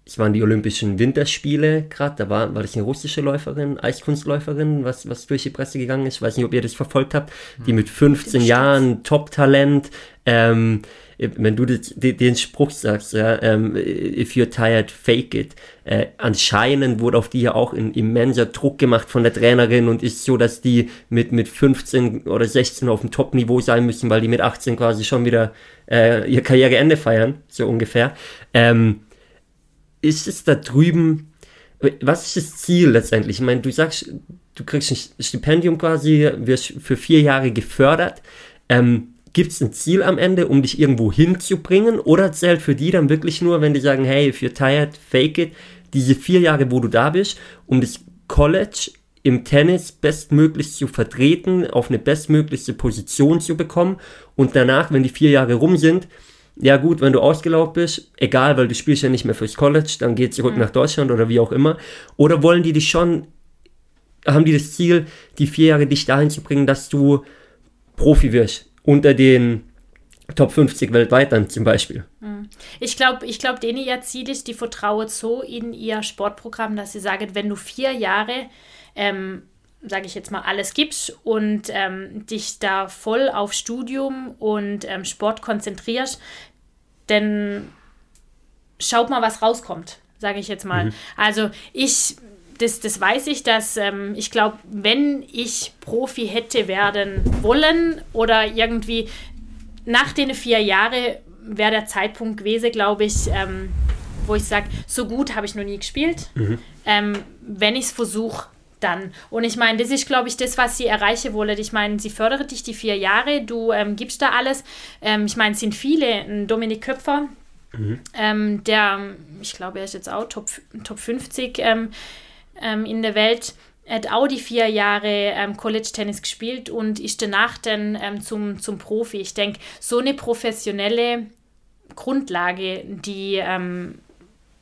es waren die Olympischen Winterspiele gerade, da war, war das eine russische Läuferin, Eiskunstläuferin, was, was durch die Presse gegangen ist. Ich weiß nicht, ob ihr das verfolgt habt. Die hm. mit 15 Jahren, Top-Talent, ähm, wenn du das, den Spruch sagst, ja, ähm, if you're tired, fake it. Äh, anscheinend wurde auf die ja auch ein immenser Druck gemacht von der Trainerin und ist so, dass die mit, mit 15 oder 16 auf dem Top-Niveau sein müssen, weil die mit 18 quasi schon wieder äh, ihr Karriereende feiern, so ungefähr. Ähm, ist es da drüben, was ist das Ziel letztendlich? Ich meine, du sagst, du kriegst ein Stipendium quasi, wirst für vier Jahre gefördert. Ähm, Gibt es ein Ziel am Ende, um dich irgendwo hinzubringen? Oder zählt für die dann wirklich nur, wenn die sagen, hey, if you're tired, fake it, diese vier Jahre, wo du da bist, um das College im Tennis bestmöglich zu vertreten, auf eine bestmögliche Position zu bekommen und danach, wenn die vier Jahre rum sind, ja gut, wenn du ausgelaugt bist, egal, weil du spielst ja nicht mehr fürs College, dann geh zurück mhm. nach Deutschland oder wie auch immer. Oder wollen die dich schon haben die das Ziel, die vier Jahre dich dahin zu bringen, dass du Profi wirst. Unter den Top 50 weltweit dann zum Beispiel. Ich glaube, ich glaub, denen ihr Ziel ist, die vertrauen so in ihr Sportprogramm, dass sie sagen, wenn du vier Jahre, ähm, sage ich jetzt mal, alles gibst und ähm, dich da voll auf Studium und ähm, Sport konzentrierst, dann schaut mal, was rauskommt, sage ich jetzt mal. Mhm. Also ich das, das weiß ich, dass ähm, ich glaube, wenn ich Profi hätte werden wollen oder irgendwie nach den vier Jahren wäre der Zeitpunkt gewesen, glaube ich, ähm, wo ich sage, so gut habe ich noch nie gespielt. Mhm. Ähm, wenn ich es versuche, dann. Und ich meine, das ist, glaube ich, das, was sie erreichen wollen. Ich meine, sie fördert dich die vier Jahre, du ähm, gibst da alles. Ähm, ich meine, es sind viele. Dominik Köpfer, mhm. ähm, der, ich glaube, er ist jetzt auch Top, Top 50 ähm, in der Welt hat auch die vier Jahre ähm, College-Tennis gespielt und ist danach dann ähm, zum, zum Profi. Ich denke, so eine professionelle Grundlage, die, ähm,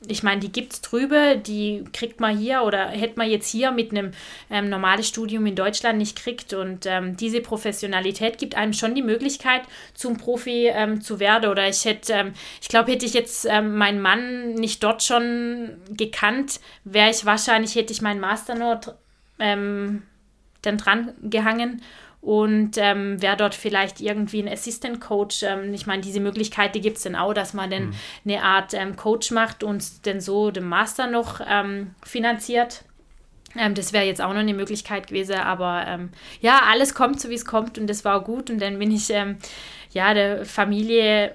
ich meine, die gibt es drüber, die kriegt man hier oder hätte man jetzt hier mit einem ähm, normalen Studium in Deutschland nicht kriegt. Und ähm, diese Professionalität gibt einem schon die Möglichkeit, zum Profi ähm, zu werden. Oder ich hätte, ähm, ich glaube, hätte ich jetzt ähm, meinen Mann nicht dort schon gekannt, wäre ich wahrscheinlich, hätte ich meinen Master noch ähm, dann dran gehangen und ähm, wer dort vielleicht irgendwie ein Assistant Coach, ähm, ich meine, diese Möglichkeit, die gibt es dann auch, dass man dann mhm. eine Art ähm, Coach macht und dann so den Master noch ähm, finanziert. Ähm, das wäre jetzt auch noch eine Möglichkeit gewesen, aber ähm, ja, alles kommt so, wie es kommt und das war auch gut und dann bin ich ja der Familie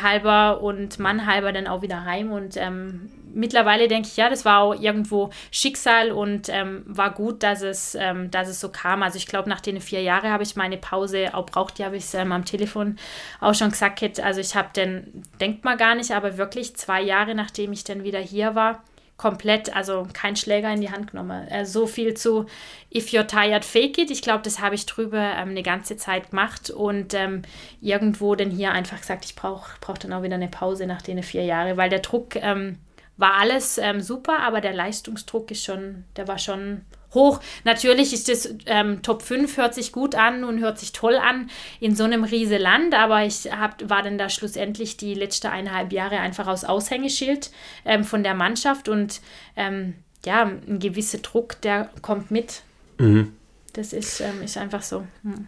halber und Mann halber dann auch wieder heim und ähm, mittlerweile denke ich, ja, das war auch irgendwo Schicksal und ähm, war gut, dass es, ähm, dass es so kam. Also ich glaube, nach den vier Jahren habe ich meine Pause auch braucht, die habe ich ähm, am Telefon auch schon gesagt. Also ich habe dann, denkt man gar nicht, aber wirklich zwei Jahre, nachdem ich dann wieder hier war, komplett, also kein Schläger in die Hand genommen. Äh, so viel zu If you're tired, fake it. Ich glaube, das habe ich drüber ähm, eine ganze Zeit gemacht und ähm, irgendwo dann hier einfach gesagt, ich brauche brauch dann auch wieder eine Pause nach den vier Jahren, weil der Druck ähm, war alles ähm, super, aber der Leistungsdruck ist schon, der war schon hoch. Natürlich ist das ähm, Top 5 hört sich gut an und hört sich toll an in so einem riese Land, aber ich hab, war dann da schlussendlich die letzten eineinhalb Jahre einfach aus Aushängeschild ähm, von der Mannschaft und ähm, ja, ein gewisser Druck, der kommt mit. Mhm. Das ist, ähm, ist einfach so. Hm.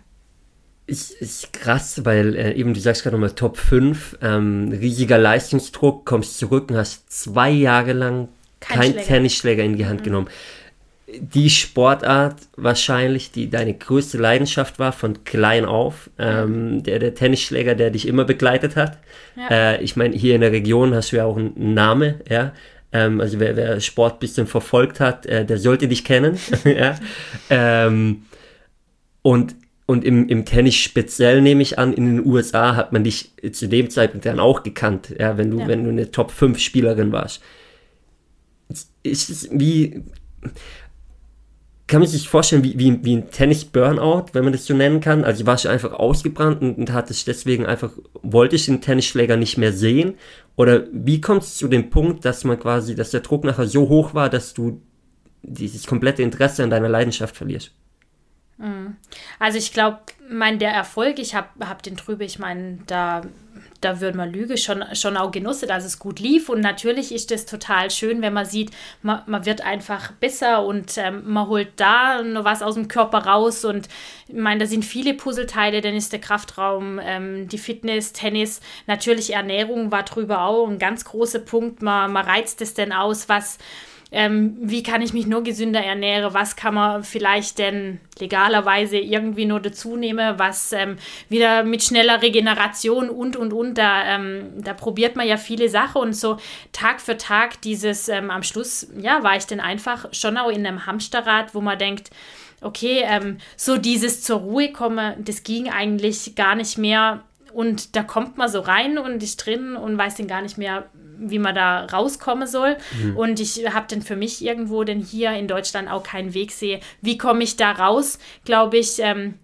Ist, ist krass, weil äh, eben du sagst gerade nochmal Top 5, ähm, riesiger Leistungsdruck, kommst zurück und hast zwei Jahre lang kein, kein Tennisschläger in die Hand mhm. genommen. Die Sportart wahrscheinlich, die deine größte Leidenschaft war von klein auf, ähm, der, der Tennisschläger, der dich immer begleitet hat. Ja. Äh, ich meine, hier in der Region hast du ja auch einen Namen, ja. Ähm, also wer, wer Sport ein bisschen verfolgt hat, äh, der sollte dich kennen. ja. Ähm, und und im, im Tennis speziell nehme ich an, in den USA hat man dich zu dem Zeitpunkt dann auch gekannt, ja, wenn du, ja. wenn du eine Top 5 Spielerin warst. Ist es wie, kann man sich vorstellen, wie, wie, wie ein Tennis-Burnout, wenn man das so nennen kann? Also warst du einfach ausgebrannt und, und hattest deswegen einfach, wollte ich den Tennisschläger nicht mehr sehen? Oder wie kommt es zu dem Punkt, dass man quasi, dass der Druck nachher so hoch war, dass du dieses komplette Interesse an deiner Leidenschaft verlierst? Mhm. Also ich glaube, mein der Erfolg, ich habe hab den drüber, ich meine, da, da würde man Lüge schon, schon auch genossen, dass es gut lief. Und natürlich ist es total schön, wenn man sieht, man, man wird einfach besser und ähm, man holt da noch was aus dem Körper raus. Und ich meine, da sind viele Puzzleteile, dann ist der Kraftraum, ähm, die Fitness, Tennis, natürlich Ernährung war drüber auch ein ganz großer Punkt. Man, man reizt es denn aus, was ähm, wie kann ich mich nur gesünder ernähren, was kann man vielleicht denn legalerweise irgendwie nur dazu nehmen, was ähm, wieder mit schneller Regeneration und und und, da, ähm, da probiert man ja viele Sachen und so Tag für Tag dieses ähm, am Schluss, ja, war ich dann einfach schon auch in einem Hamsterrad, wo man denkt, okay, ähm, so dieses zur Ruhe kommen, das ging eigentlich gar nicht mehr und da kommt man so rein und ist drin und weiß dann gar nicht mehr, wie man da rauskommen soll. Mhm. Und ich habe dann für mich irgendwo denn hier in Deutschland auch keinen Weg sehe. Wie komme ich da raus, glaube ich, ähm,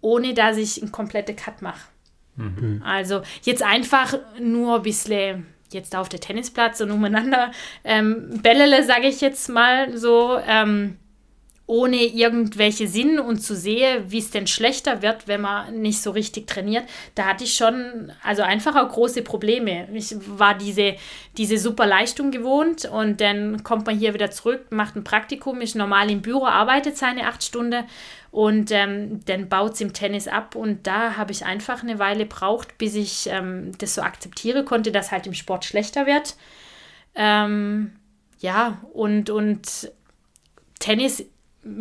ohne dass ich einen kompletten Cut mache. Mhm. Also jetzt einfach nur ein bisschen jetzt da auf der Tennisplatz und umeinander ähm, Bällele, sage ich jetzt mal so. Ähm, ohne irgendwelche Sinn und zu sehen, wie es denn schlechter wird, wenn man nicht so richtig trainiert, da hatte ich schon, also einfach auch große Probleme. Ich war diese, diese super Leistung gewohnt und dann kommt man hier wieder zurück, macht ein Praktikum, ist normal im Büro, arbeitet seine acht Stunden und ähm, dann baut es im Tennis ab und da habe ich einfach eine Weile braucht, bis ich ähm, das so akzeptiere konnte, dass halt im Sport schlechter wird. Ähm, ja, und, und Tennis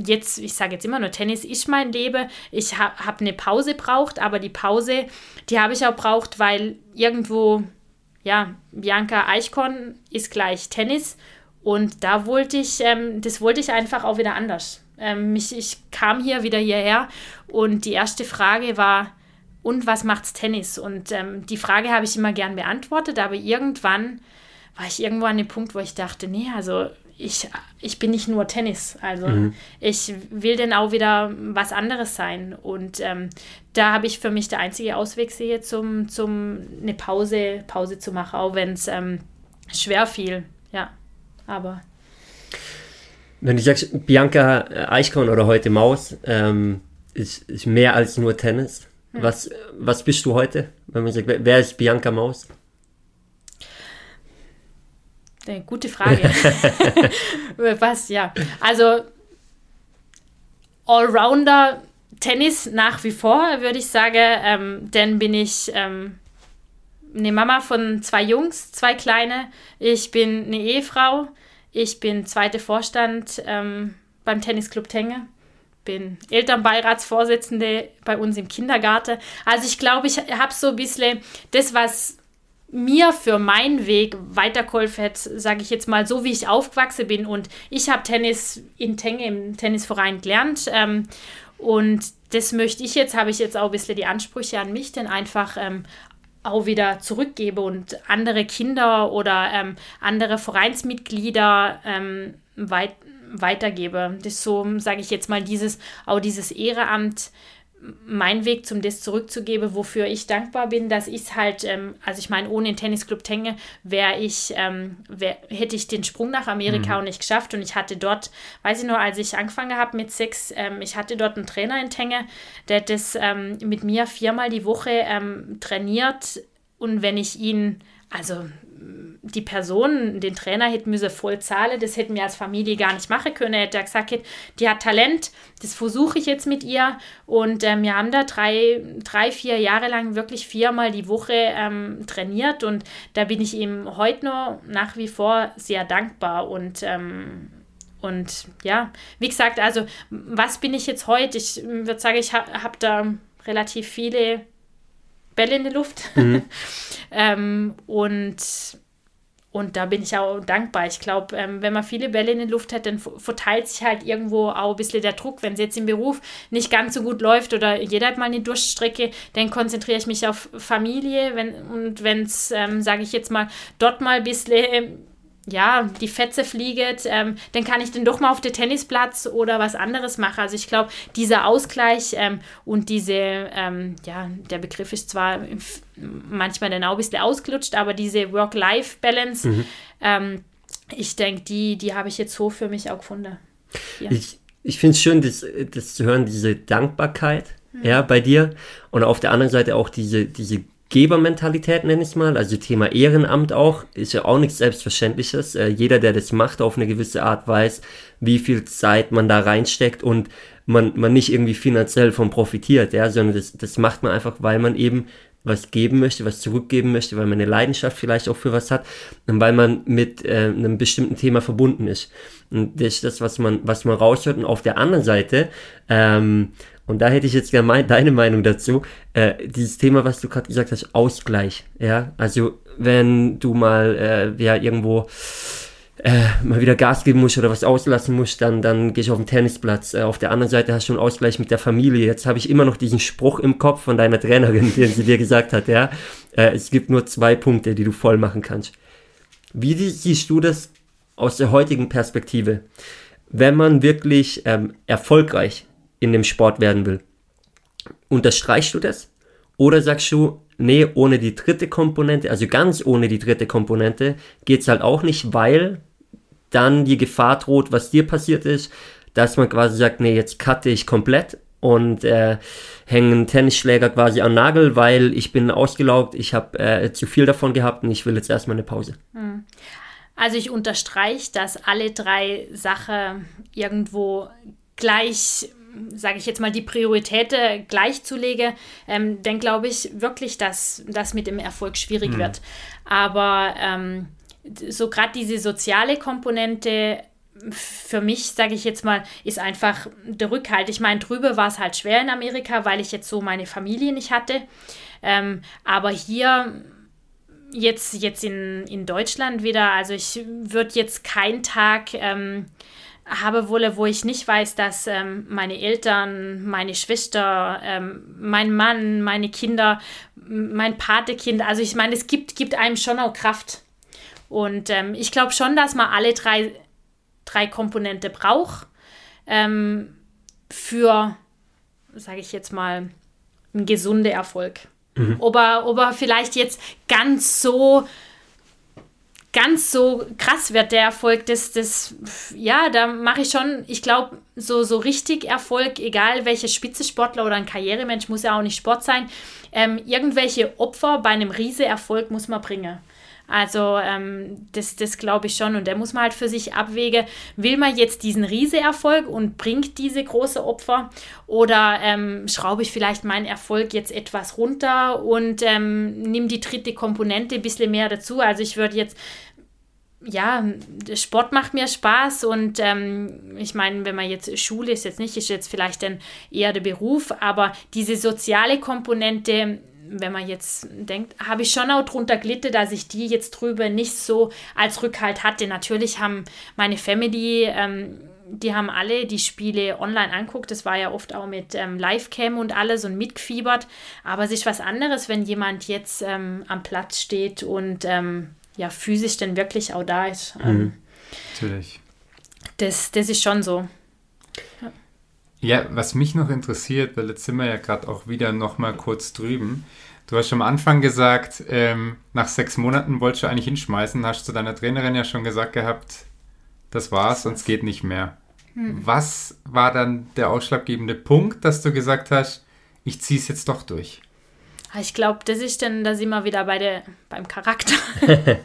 jetzt, ich sage jetzt immer nur, Tennis ist mein Leben. Ich habe hab eine Pause braucht, aber die Pause, die habe ich auch braucht, weil irgendwo, ja, Bianca Eichkorn ist gleich Tennis und da wollte ich, ähm, das wollte ich einfach auch wieder anders. Ähm, ich, ich kam hier wieder hierher und die erste Frage war, und was macht's Tennis? Und ähm, die Frage habe ich immer gern beantwortet, aber irgendwann war ich irgendwo an dem Punkt, wo ich dachte, nee, also ich, ich bin nicht nur Tennis. Also mhm. ich will dann auch wieder was anderes sein. Und ähm, da habe ich für mich der einzige Ausweg sehe, zum, zum eine Pause, Pause zu machen, auch wenn es ähm, schwer fiel. Ja, aber. Wenn du sagst, Bianca Eichkorn oder heute Maus, ähm, ist, ist mehr als nur Tennis. Mhm. Was, was bist du heute? Wenn man sagt, wer ist Bianca Maus? Eine gute Frage. Was, ja. Also Allrounder Tennis nach wie vor, würde ich sagen. Ähm, dann bin ich ähm, eine Mama von zwei Jungs, zwei kleine. Ich bin eine Ehefrau. Ich bin zweite Vorstand ähm, beim Tennisclub Tenge. Bin Elternbeiratsvorsitzende bei uns im Kindergarten. Also ich glaube, ich habe so ein bisschen das, was mir für meinen Weg weitergeholfen hat, sage ich jetzt mal, so wie ich aufgewachsen bin. Und ich habe Tennis in Tenge im Tennisverein gelernt. Ähm, und das möchte ich jetzt, habe ich jetzt auch ein bisschen die Ansprüche an mich, denn einfach ähm, auch wieder zurückgebe und andere Kinder oder ähm, andere Vereinsmitglieder ähm, weit, weitergebe. Das ist so, sage ich jetzt mal, dieses, auch dieses Ehrenamt mein Weg zum das zurückzugeben, wofür ich dankbar bin, dass ich es halt, ähm, also ich meine, ohne den Tennisclub Tenge wäre ich, ähm, wär, hätte ich den Sprung nach Amerika mhm. auch nicht geschafft und ich hatte dort, weiß ich nur, als ich angefangen habe mit sechs, ähm, ich hatte dort einen Trainer in Tenge, der das ähm, mit mir viermal die Woche ähm, trainiert und wenn ich ihn, also die Person, den Trainer hätten müssen voll zahlen, das hätten wir als Familie gar nicht machen können. Er hätte gesagt, die hat Talent, das versuche ich jetzt mit ihr. Und ähm, wir haben da drei, drei, vier Jahre lang wirklich viermal die Woche ähm, trainiert und da bin ich ihm heute noch nach wie vor sehr dankbar und ähm, und ja, wie gesagt, also was bin ich jetzt heute? Ich würde sagen, ich ha habe da relativ viele Bälle in der Luft. Mhm. ähm, und und da bin ich auch dankbar. Ich glaube, ähm, wenn man viele Bälle in der Luft hat, dann verteilt sich halt irgendwo auch ein bisschen der Druck. Wenn es jetzt im Beruf nicht ganz so gut läuft oder jeder hat mal eine Durststrecke, dann konzentriere ich mich auf Familie. Wenn, und wenn es, ähm, sage ich jetzt mal, dort mal ein bisschen ja, die Fetze fliegt, ähm, dann kann ich dann doch mal auf den Tennisplatz oder was anderes machen. Also ich glaube, dieser Ausgleich ähm, und diese, ähm, ja, der Begriff ist zwar manchmal dann auch ein bisschen ausgelutscht, aber diese Work-Life-Balance, mhm. Ähm, ich denke, die, die habe ich jetzt so für mich auch gefunden. Ja. Ich, ich finde es schön, das, das zu hören, diese Dankbarkeit mhm. ja, bei dir und auf der anderen Seite auch diese, diese Gebermentalität, nenne ich mal, also Thema Ehrenamt auch, ist ja auch nichts Selbstverständliches. Äh, jeder, der das macht, auf eine gewisse Art weiß, wie viel Zeit man da reinsteckt und man, man nicht irgendwie finanziell von profitiert, ja, sondern das, das macht man einfach, weil man eben was geben möchte, was zurückgeben möchte, weil man eine Leidenschaft vielleicht auch für was hat und weil man mit äh, einem bestimmten Thema verbunden ist. Und das ist das, was man, was man raushört. Und auf der anderen Seite, ähm, und da hätte ich jetzt gerne deine Meinung dazu. Äh, dieses Thema, was du gerade gesagt hast, Ausgleich. Ja, also wenn du mal äh, ja irgendwo äh, mal wieder Gas geben musst oder was auslassen musst, dann, dann gehst du auf den Tennisplatz. Äh, auf der anderen Seite hast du einen Ausgleich mit der Familie. Jetzt habe ich immer noch diesen Spruch im Kopf von deiner Trainerin, den sie dir gesagt hat, ja. Äh, es gibt nur zwei Punkte, die du voll machen kannst. Wie siehst du das aus der heutigen Perspektive? Wenn man wirklich ähm, erfolgreich in dem Sport werden will. Unterstreichst du das? Oder sagst du, nee, ohne die dritte Komponente, also ganz ohne die dritte Komponente, geht es halt auch nicht, weil dann die Gefahr droht, was dir passiert ist, dass man quasi sagt, nee, jetzt cutte ich komplett und äh, hänge einen Tennisschläger quasi am Nagel, weil ich bin ausgelaugt, ich habe äh, zu viel davon gehabt und ich will jetzt erstmal eine Pause. Hm. Also ich unterstreiche, dass alle drei Sachen irgendwo gleich sage ich jetzt mal, die Prioritäten gleichzulege, ähm, dann glaube ich wirklich, dass das mit dem Erfolg schwierig mhm. wird. Aber ähm, so gerade diese soziale Komponente für mich, sage ich jetzt mal, ist einfach der Rückhalt. Ich meine, drüber war es halt schwer in Amerika, weil ich jetzt so meine Familie nicht hatte. Ähm, aber hier jetzt, jetzt in, in Deutschland wieder, also ich würde jetzt keinen Tag ähm, habe wolle, wo ich nicht weiß, dass ähm, meine Eltern, meine Schwester, ähm, mein Mann, meine Kinder, mein Patekind, also ich meine, es gibt, gibt einem schon auch Kraft. Und ähm, ich glaube schon, dass man alle drei, drei Komponente braucht ähm, für, sage ich jetzt mal, einen gesunden Erfolg. Mhm. Ob, er, ob er vielleicht jetzt ganz so ganz so krass wird, der Erfolg, das, das, ja, da mache ich schon, ich glaube, so, so richtig Erfolg, egal welcher Spitzensportler oder ein Karrieremensch, muss ja auch nicht Sport sein, ähm, irgendwelche Opfer bei einem Riese-Erfolg muss man bringen. Also ähm, das, das glaube ich schon. Und da muss man halt für sich abwägen, will man jetzt diesen Riese-Erfolg und bringt diese große Opfer oder ähm, schraube ich vielleicht meinen Erfolg jetzt etwas runter und ähm, nehme die dritte Komponente ein bisschen mehr dazu. Also ich würde jetzt ja, Sport macht mir Spaß und ähm, ich meine, wenn man jetzt Schule ist jetzt nicht, ist jetzt vielleicht dann eher der Beruf, aber diese soziale Komponente wenn man jetzt denkt, habe ich schon auch drunter gelitten, dass ich die jetzt drüber nicht so als Rückhalt hatte. Natürlich haben meine Family, ähm, die haben alle die Spiele online anguckt. Das war ja oft auch mit ähm, Livecam und alles und mitgefiebert. Aber es ist was anderes, wenn jemand jetzt ähm, am Platz steht und ähm, ja physisch dann wirklich auch da ist. Ähm, mhm. Natürlich. Das, das ist schon so. Ja. Ja, was mich noch interessiert, weil jetzt sind wir ja gerade auch wieder noch mal kurz drüben. Du hast schon am Anfang gesagt, ähm, nach sechs Monaten wolltest du eigentlich hinschmeißen. Hast du deiner Trainerin ja schon gesagt gehabt, das war's und es geht nicht mehr. Hm. Was war dann der ausschlaggebende Punkt, dass du gesagt hast, ich ziehe es jetzt doch durch? Ah, ich glaube, das ist dann, da sind wir wieder bei der, beim Charakter.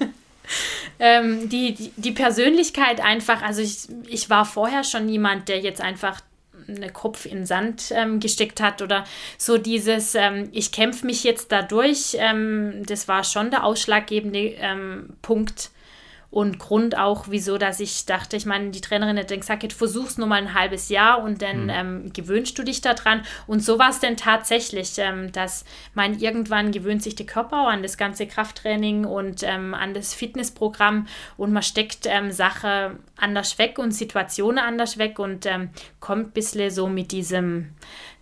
ähm, die, die, die, Persönlichkeit einfach, also ich, ich war vorher schon jemand, der jetzt einfach einen Kopf in Sand ähm, gesteckt hat oder so dieses, ähm, ich kämpfe mich jetzt dadurch, ähm, das war schon der ausschlaggebende ähm, Punkt und Grund auch, wieso, dass ich dachte, ich meine, die Trainerin hat dann gesagt, jetzt versuch's nur mal ein halbes Jahr und dann mhm. ähm, gewöhnst du dich daran. Und so war es denn tatsächlich, ähm, dass man irgendwann gewöhnt sich der Körper auch an das ganze Krafttraining und ähm, an das Fitnessprogramm und man steckt ähm, Sache anders weg und Situationen anders weg und ähm, kommt ein bisschen so mit diesem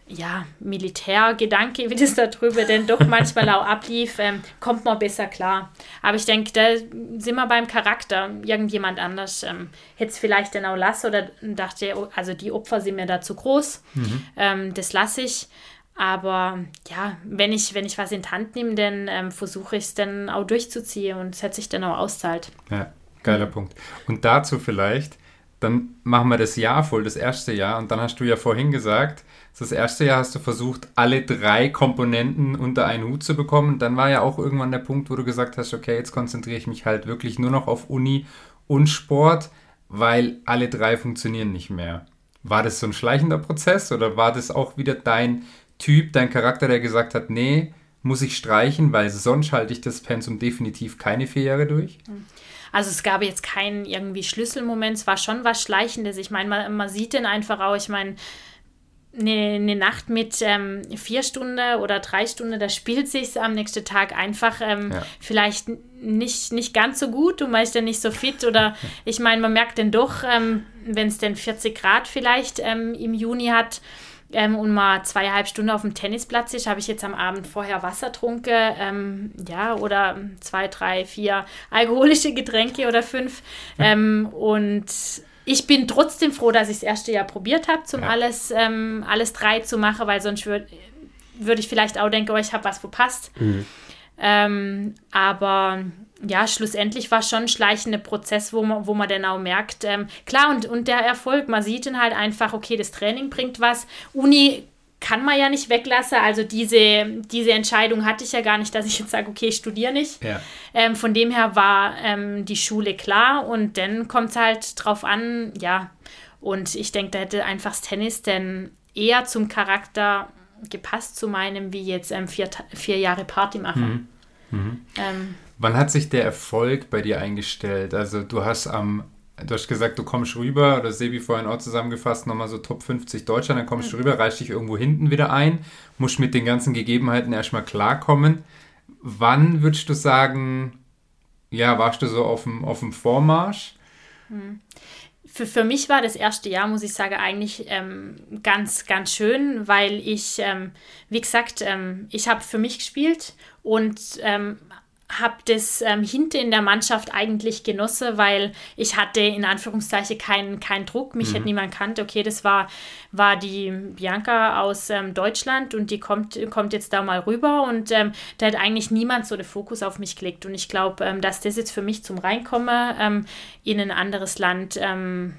ja, Militärgedanke, wie das da drüber denn doch manchmal auch ablief, ähm, kommt man besser klar. Aber ich denke, da sind wir beim Charakter. Irgendjemand anders ähm, hätte es vielleicht dann auch lassen oder dachte, oh, also die Opfer sind mir da zu groß. Mhm. Ähm, das lasse ich. Aber ja, wenn ich, wenn ich was in die Hand nehme, dann ähm, versuche ich es dann auch durchzuziehen und es hat sich dann auch auszahlt. Ja, geiler mhm. Punkt. Und dazu vielleicht, dann machen wir das Jahr voll, das erste Jahr. Und dann hast du ja vorhin gesagt, das erste Jahr hast du versucht, alle drei Komponenten unter einen Hut zu bekommen. Dann war ja auch irgendwann der Punkt, wo du gesagt hast, okay, jetzt konzentriere ich mich halt wirklich nur noch auf Uni und Sport, weil alle drei funktionieren nicht mehr. War das so ein schleichender Prozess oder war das auch wieder dein Typ, dein Charakter, der gesagt hat, nee, muss ich streichen, weil sonst halte ich das Pensum definitiv keine vier Jahre durch? Also es gab jetzt keinen irgendwie Schlüsselmoment, es war schon was Schleichendes. Ich meine, man, man sieht den einfach auch, ich meine, eine, eine Nacht mit ähm, vier Stunden oder drei Stunden, da spielt sich am nächsten Tag einfach ähm, ja. vielleicht nicht, nicht ganz so gut, du meinst ja nicht so fit oder ich meine, man merkt denn doch, ähm, wenn es denn 40 Grad vielleicht ähm, im Juni hat, ähm, und mal zweieinhalb Stunden auf dem Tennisplatz ist, habe ich jetzt am Abend vorher Wasser trunken, ähm, ja, oder zwei, drei, vier alkoholische Getränke oder fünf. Und ich bin trotzdem froh, dass ich das erste Jahr probiert habe, zum ja. alles, ähm, alles drei zu machen, weil sonst würde würd ich vielleicht auch denken, oh, ich habe was verpasst. Mhm. Ähm, aber ja, schlussendlich war schon ein schleichender Prozess, wo man, wo man dann auch merkt, ähm, klar, und, und der Erfolg, man sieht dann halt einfach, okay, das Training bringt was. Uni kann man ja nicht weglassen. Also diese, diese Entscheidung hatte ich ja gar nicht, dass ich jetzt sage, okay, ich studiere nicht. Ja. Ähm, von dem her war ähm, die Schule klar und dann kommt es halt drauf an, ja. Und ich denke, da hätte einfach das Tennis denn eher zum Charakter gepasst zu meinem, wie jetzt ähm, vier, vier Jahre Party machen. Mhm. Mhm. Ähm, Wann hat sich der Erfolg bei dir eingestellt? Also du hast am, du hast gesagt, du kommst rüber, oder Sebi vorhin auch zusammengefasst, nochmal so Top 50 Deutschland, dann kommst mhm. du rüber, reichst dich irgendwo hinten wieder ein, musst mit den ganzen Gegebenheiten erstmal klarkommen. Wann würdest du sagen, ja, warst du so auf dem, auf dem Vormarsch? Mhm für, für mich war das erste Jahr, muss ich sagen, eigentlich ähm, ganz, ganz schön, weil ich, ähm, wie gesagt, ähm, ich habe für mich gespielt und ähm, habe das ähm, hinter in der Mannschaft eigentlich genossen, weil ich hatte in Anführungszeichen keinen kein Druck. Mich mhm. hätte niemand kannt. Okay, das war, war die Bianca aus ähm, Deutschland und die kommt, kommt jetzt da mal rüber und ähm, da hat eigentlich niemand so den Fokus auf mich gelegt. Und ich glaube, ähm, dass das jetzt für mich zum Reinkommen ähm, in ein anderes Land ähm,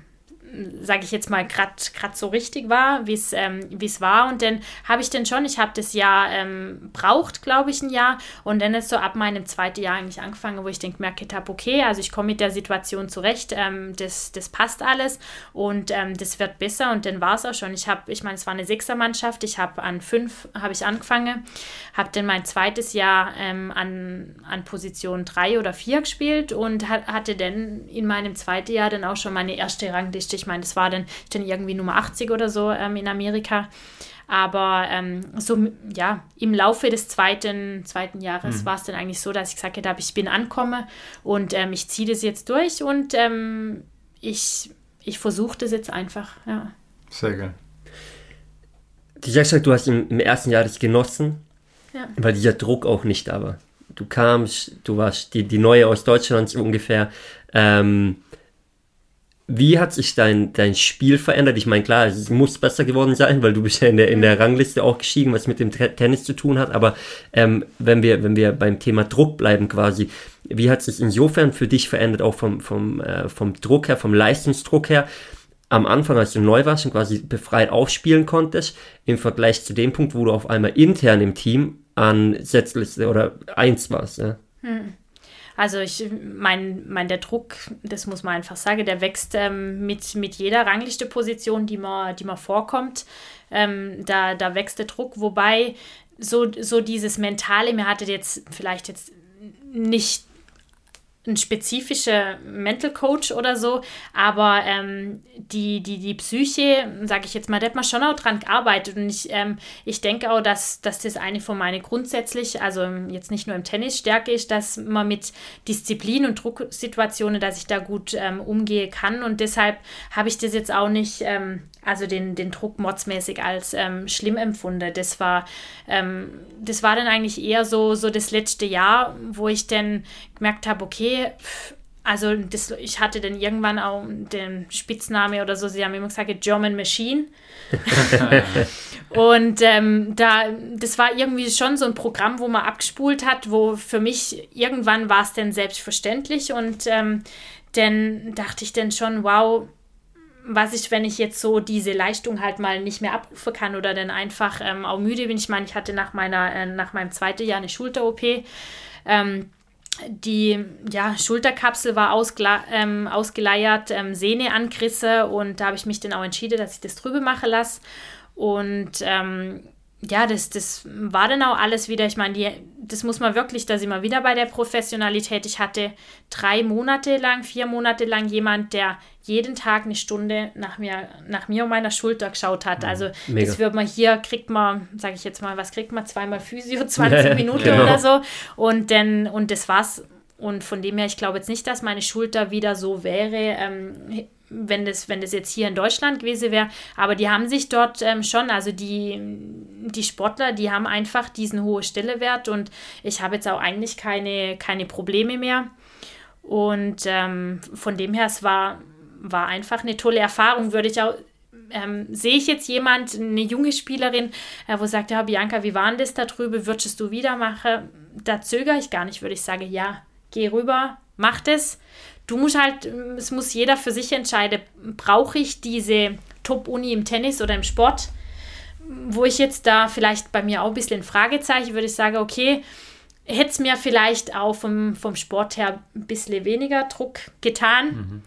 sage ich jetzt mal, gerade so richtig war, wie es ähm, war. Und dann habe ich dann schon, ich habe das Jahr ähm, braucht, glaube ich, ein Jahr. Und dann ist so ab meinem zweiten Jahr eigentlich angefangen, wo ich denke, merke habe, okay, also ich komme mit der Situation zurecht, ähm, das, das passt alles und ähm, das wird besser. Und dann war es auch schon. Ich habe, ich meine, es war eine Sechsermannschaft, ich habe an fünf habe ich angefangen, habe dann mein zweites Jahr ähm, an, an Position drei oder vier gespielt und hat, hatte dann in meinem zweiten Jahr dann auch schon meine erste Rangliste ich meine, das war dann, dann irgendwie Nummer 80 oder so ähm, in Amerika. Aber ähm, so, ja, im Laufe des zweiten, zweiten Jahres mhm. war es dann eigentlich so, dass ich gesagt habe, ich bin ankomme und ähm, ich ziehe das jetzt durch und ähm, ich, ich versuche das jetzt einfach, ja. Sehr geil. Du sagst halt, du hast im, im ersten Jahr das genossen, ja. weil dieser Druck auch nicht da war. Du kamst, du warst die, die Neue aus Deutschland ungefähr. Ähm, wie hat sich dein, dein Spiel verändert? Ich meine, klar, es muss besser geworden sein, weil du bist ja in der, in der Rangliste auch gestiegen, was mit dem Tennis zu tun hat. Aber ähm, wenn, wir, wenn wir beim Thema Druck bleiben quasi, wie hat sich insofern für dich verändert, auch vom, vom, äh, vom Druck her, vom Leistungsdruck her? Am Anfang, als du neu warst und quasi befreit aufspielen konntest, im Vergleich zu dem Punkt, wo du auf einmal intern im Team an Setzliste oder eins warst. Ja? Hm. Also ich mein, mein der Druck, das muss man einfach sagen, der wächst ähm, mit, mit jeder ranglichte Position, die man, die man vorkommt. Ähm, da, da wächst der Druck, wobei so, so dieses Mentale, mir hatte jetzt vielleicht jetzt nicht ein spezifischer Mental Coach oder so, aber ähm, die, die, die Psyche, sage ich jetzt mal, da hat man schon auch dran gearbeitet und ich, ähm, ich denke auch, dass, dass das eine von meinen grundsätzlich, also jetzt nicht nur im Tennis Stärke ist, dass man mit Disziplin und Drucksituationen, dass ich da gut ähm, umgehen kann und deshalb habe ich das jetzt auch nicht ähm, also den, den Druck modsmäßig als ähm, schlimm empfunden. Das war, ähm, das war dann eigentlich eher so, so das letzte Jahr, wo ich dann gemerkt habe, okay, also das, ich hatte dann irgendwann auch den Spitzname oder so, sie haben immer gesagt, German Machine. und ähm, da, das war irgendwie schon so ein Programm, wo man abgespult hat, wo für mich irgendwann war es dann selbstverständlich und ähm, dann dachte ich dann schon, wow, was ich, wenn ich jetzt so diese Leistung halt mal nicht mehr abrufen kann oder dann einfach ähm, auch müde bin. Ich meine, ich hatte nach, meiner, äh, nach meinem zweiten Jahr eine Schulter-OP. Ähm, die ja, Schulterkapsel war ausgla ähm, ausgeleiert, ähm, Sehne angrisse und da habe ich mich dann auch entschieden, dass ich das drüber machen lasse. Und ähm, ja, das, das war dann auch alles wieder. Ich meine, das muss man wirklich, da sind wir wieder bei der Professionalität. Ich hatte drei Monate lang, vier Monate lang jemand, der jeden Tag eine Stunde nach mir, nach mir und meiner Schulter geschaut hat. Mhm. Also Mega. das wird man hier, kriegt man, sage ich jetzt mal, was kriegt man? Zweimal Physio, 20 Minuten genau. oder so. Und dann, und das war's. Und von dem her, ich glaube jetzt nicht, dass meine Schulter wieder so wäre. Ähm, wenn das, wenn das jetzt hier in Deutschland gewesen wäre. Aber die haben sich dort ähm, schon, also die, die Sportler, die haben einfach diesen hohen Stellewert und ich habe jetzt auch eigentlich keine, keine Probleme mehr. Und ähm, von dem her, es war, war einfach eine tolle Erfahrung, würde ich auch. Ähm, sehe ich jetzt jemand, eine junge Spielerin, äh, wo sagt, ja, Bianca, wie war denn das da drüben, würdest du wieder machen? Da zögere ich gar nicht, würde ich sagen, ja, geh rüber, mach das. Du musst halt, es muss jeder für sich entscheiden, brauche ich diese Top-Uni im Tennis oder im Sport? Wo ich jetzt da vielleicht bei mir auch ein bisschen ein Fragezeichen würde ich sagen, okay, hätte es mir vielleicht auch vom, vom Sport her ein bisschen weniger Druck getan. Mhm.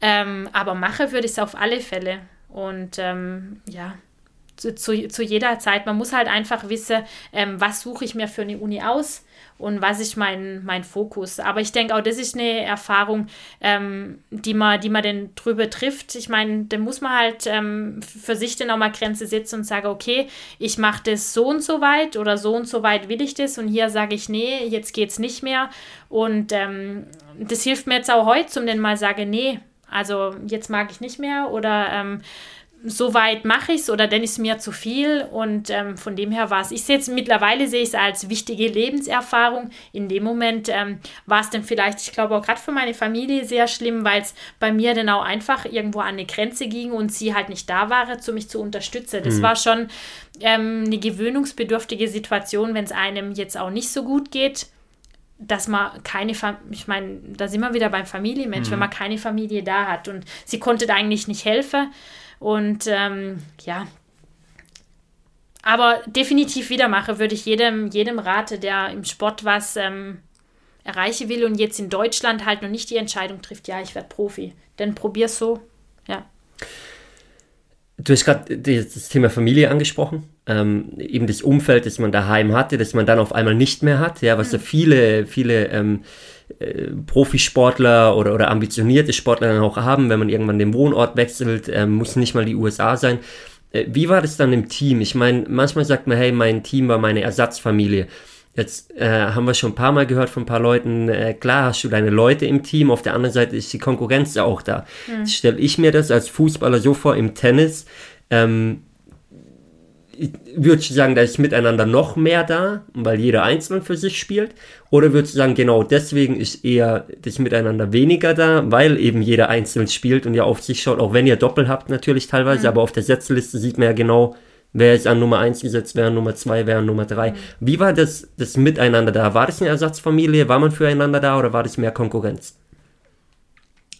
Ähm, aber mache würde ich es auf alle Fälle. Und ähm, ja, zu, zu, jeder Zeit. Man muss halt einfach wissen, ähm, was suche ich mir für eine Uni aus und was ist mein, mein Fokus. Aber ich denke auch, das ist eine Erfahrung, ähm, die, man, die man dann drüber trifft. Ich meine, da muss man halt ähm, für sich dann auch mal Grenze setzen und sagen, okay, ich mache das so und so weit oder so und so weit will ich das und hier sage ich, nee, jetzt geht es nicht mehr. Und ähm, das hilft mir jetzt auch heute, um dann mal sagen, nee, also jetzt mag ich nicht mehr oder so weit mache ich es oder denn ist mir zu viel und ähm, von dem her war es. Ich sehe es mittlerweile sehe ich es als wichtige Lebenserfahrung. In dem Moment ähm, war es dann vielleicht, ich glaube auch gerade für meine Familie sehr schlimm, weil es bei mir dann auch einfach irgendwo an eine Grenze ging und sie halt nicht da war, zu mich zu unterstützen. Das mhm. war schon ähm, eine gewöhnungsbedürftige Situation, wenn es einem jetzt auch nicht so gut geht dass man keine Familie, ich meine, da sind wir wieder beim Familienmensch, mhm. wenn man keine Familie da hat und sie konnte da eigentlich nicht helfen. Und ähm, ja, aber definitiv wieder mache, würde ich jedem, jedem rate, der im Sport was ähm, erreichen will und jetzt in Deutschland halt noch nicht die Entscheidung trifft, ja, ich werde Profi. Dann probier so, ja. Du hast gerade das Thema Familie angesprochen, ähm, eben das Umfeld, das man daheim hatte, das man dann auf einmal nicht mehr hat, ja, was mhm. ja viele, viele ähm, äh, Profisportler oder, oder ambitionierte Sportler dann auch haben, wenn man irgendwann den Wohnort wechselt, äh, muss nicht mal die USA sein. Äh, wie war das dann im Team? Ich meine, manchmal sagt man, hey, mein Team war meine Ersatzfamilie. Jetzt äh, haben wir schon ein paar Mal gehört von ein paar Leuten, äh, klar hast du deine Leute im Team, auf der anderen Seite ist die Konkurrenz ja auch da. Mhm. Stelle ich mir das als Fußballer so vor im Tennis, ähm, würdest du sagen, da ist miteinander noch mehr da, weil jeder einzeln für sich spielt? Oder würdest du sagen, genau deswegen ist eher das Miteinander weniger da, weil eben jeder einzeln spielt und ja auf sich schaut, auch wenn ihr Doppel habt natürlich teilweise, mhm. aber auf der Setzliste sieht man ja genau, wer ist an Nummer 1 gesetzt, wer an Nummer 2, wer an Nummer 3. Mhm. Wie war das, das Miteinander da? War das eine Ersatzfamilie? War man füreinander da oder war das mehr Konkurrenz?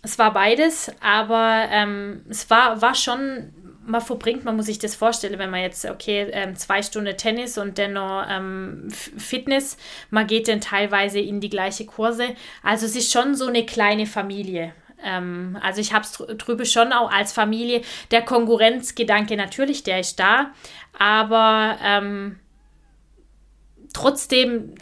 Es war beides, aber ähm, es war, war schon man verbringt, man muss sich das vorstellen, wenn man jetzt, okay, ähm, zwei Stunden Tennis und dann noch ähm, Fitness, man geht dann teilweise in die gleiche Kurse. Also es ist schon so eine kleine Familie. Ähm, also ich habe es drüber schon auch als Familie. Der Konkurrenzgedanke natürlich, der ist da, aber ähm, trotzdem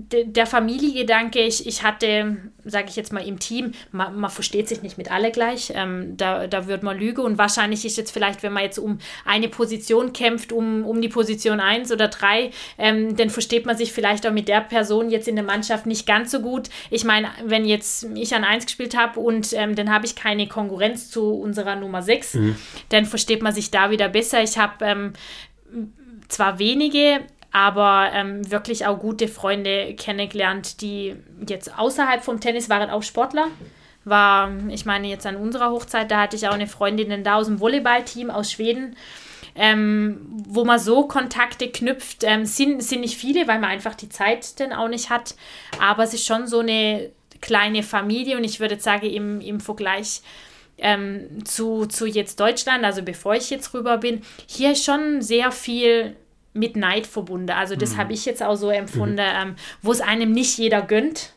der Familiengedanke, ich, ich hatte, sage ich jetzt mal, im Team, man, man versteht sich nicht mit alle gleich, ähm, da, da wird man lügen und wahrscheinlich ist jetzt vielleicht, wenn man jetzt um eine Position kämpft, um, um die Position 1 oder 3, ähm, dann versteht man sich vielleicht auch mit der Person jetzt in der Mannschaft nicht ganz so gut. Ich meine, wenn jetzt ich an 1 gespielt habe und ähm, dann habe ich keine Konkurrenz zu unserer Nummer 6, mhm. dann versteht man sich da wieder besser. Ich habe ähm, zwar wenige, aber ähm, wirklich auch gute Freunde kennengelernt, die jetzt außerhalb vom Tennis waren auch Sportler. War, ich meine, jetzt an unserer Hochzeit, da hatte ich auch eine Freundin da aus dem Volleyballteam aus Schweden. Ähm, wo man so Kontakte knüpft, ähm, sind, sind nicht viele, weil man einfach die Zeit dann auch nicht hat. Aber es ist schon so eine kleine Familie und ich würde sagen, im, im Vergleich ähm, zu, zu jetzt Deutschland, also bevor ich jetzt rüber bin, hier ist schon sehr viel mit Neid verbunden. Also das mhm. habe ich jetzt auch so empfunden, mhm. ähm, wo es einem nicht jeder gönnt.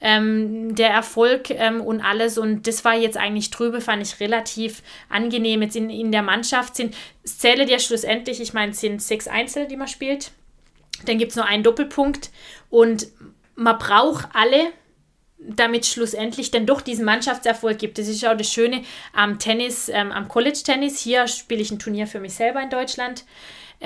Ähm, der Erfolg ähm, und alles. Und das war jetzt eigentlich drüber, fand ich relativ angenehm. Jetzt in, in der Mannschaft sind, es zählt ja schlussendlich, ich meine, es sind sechs Einzel, die man spielt. Dann gibt es nur einen Doppelpunkt. Und man braucht alle, damit schlussendlich dann doch diesen Mannschaftserfolg gibt. Das ist auch das Schöne am Tennis, ähm, am College-Tennis. Hier spiele ich ein Turnier für mich selber in Deutschland.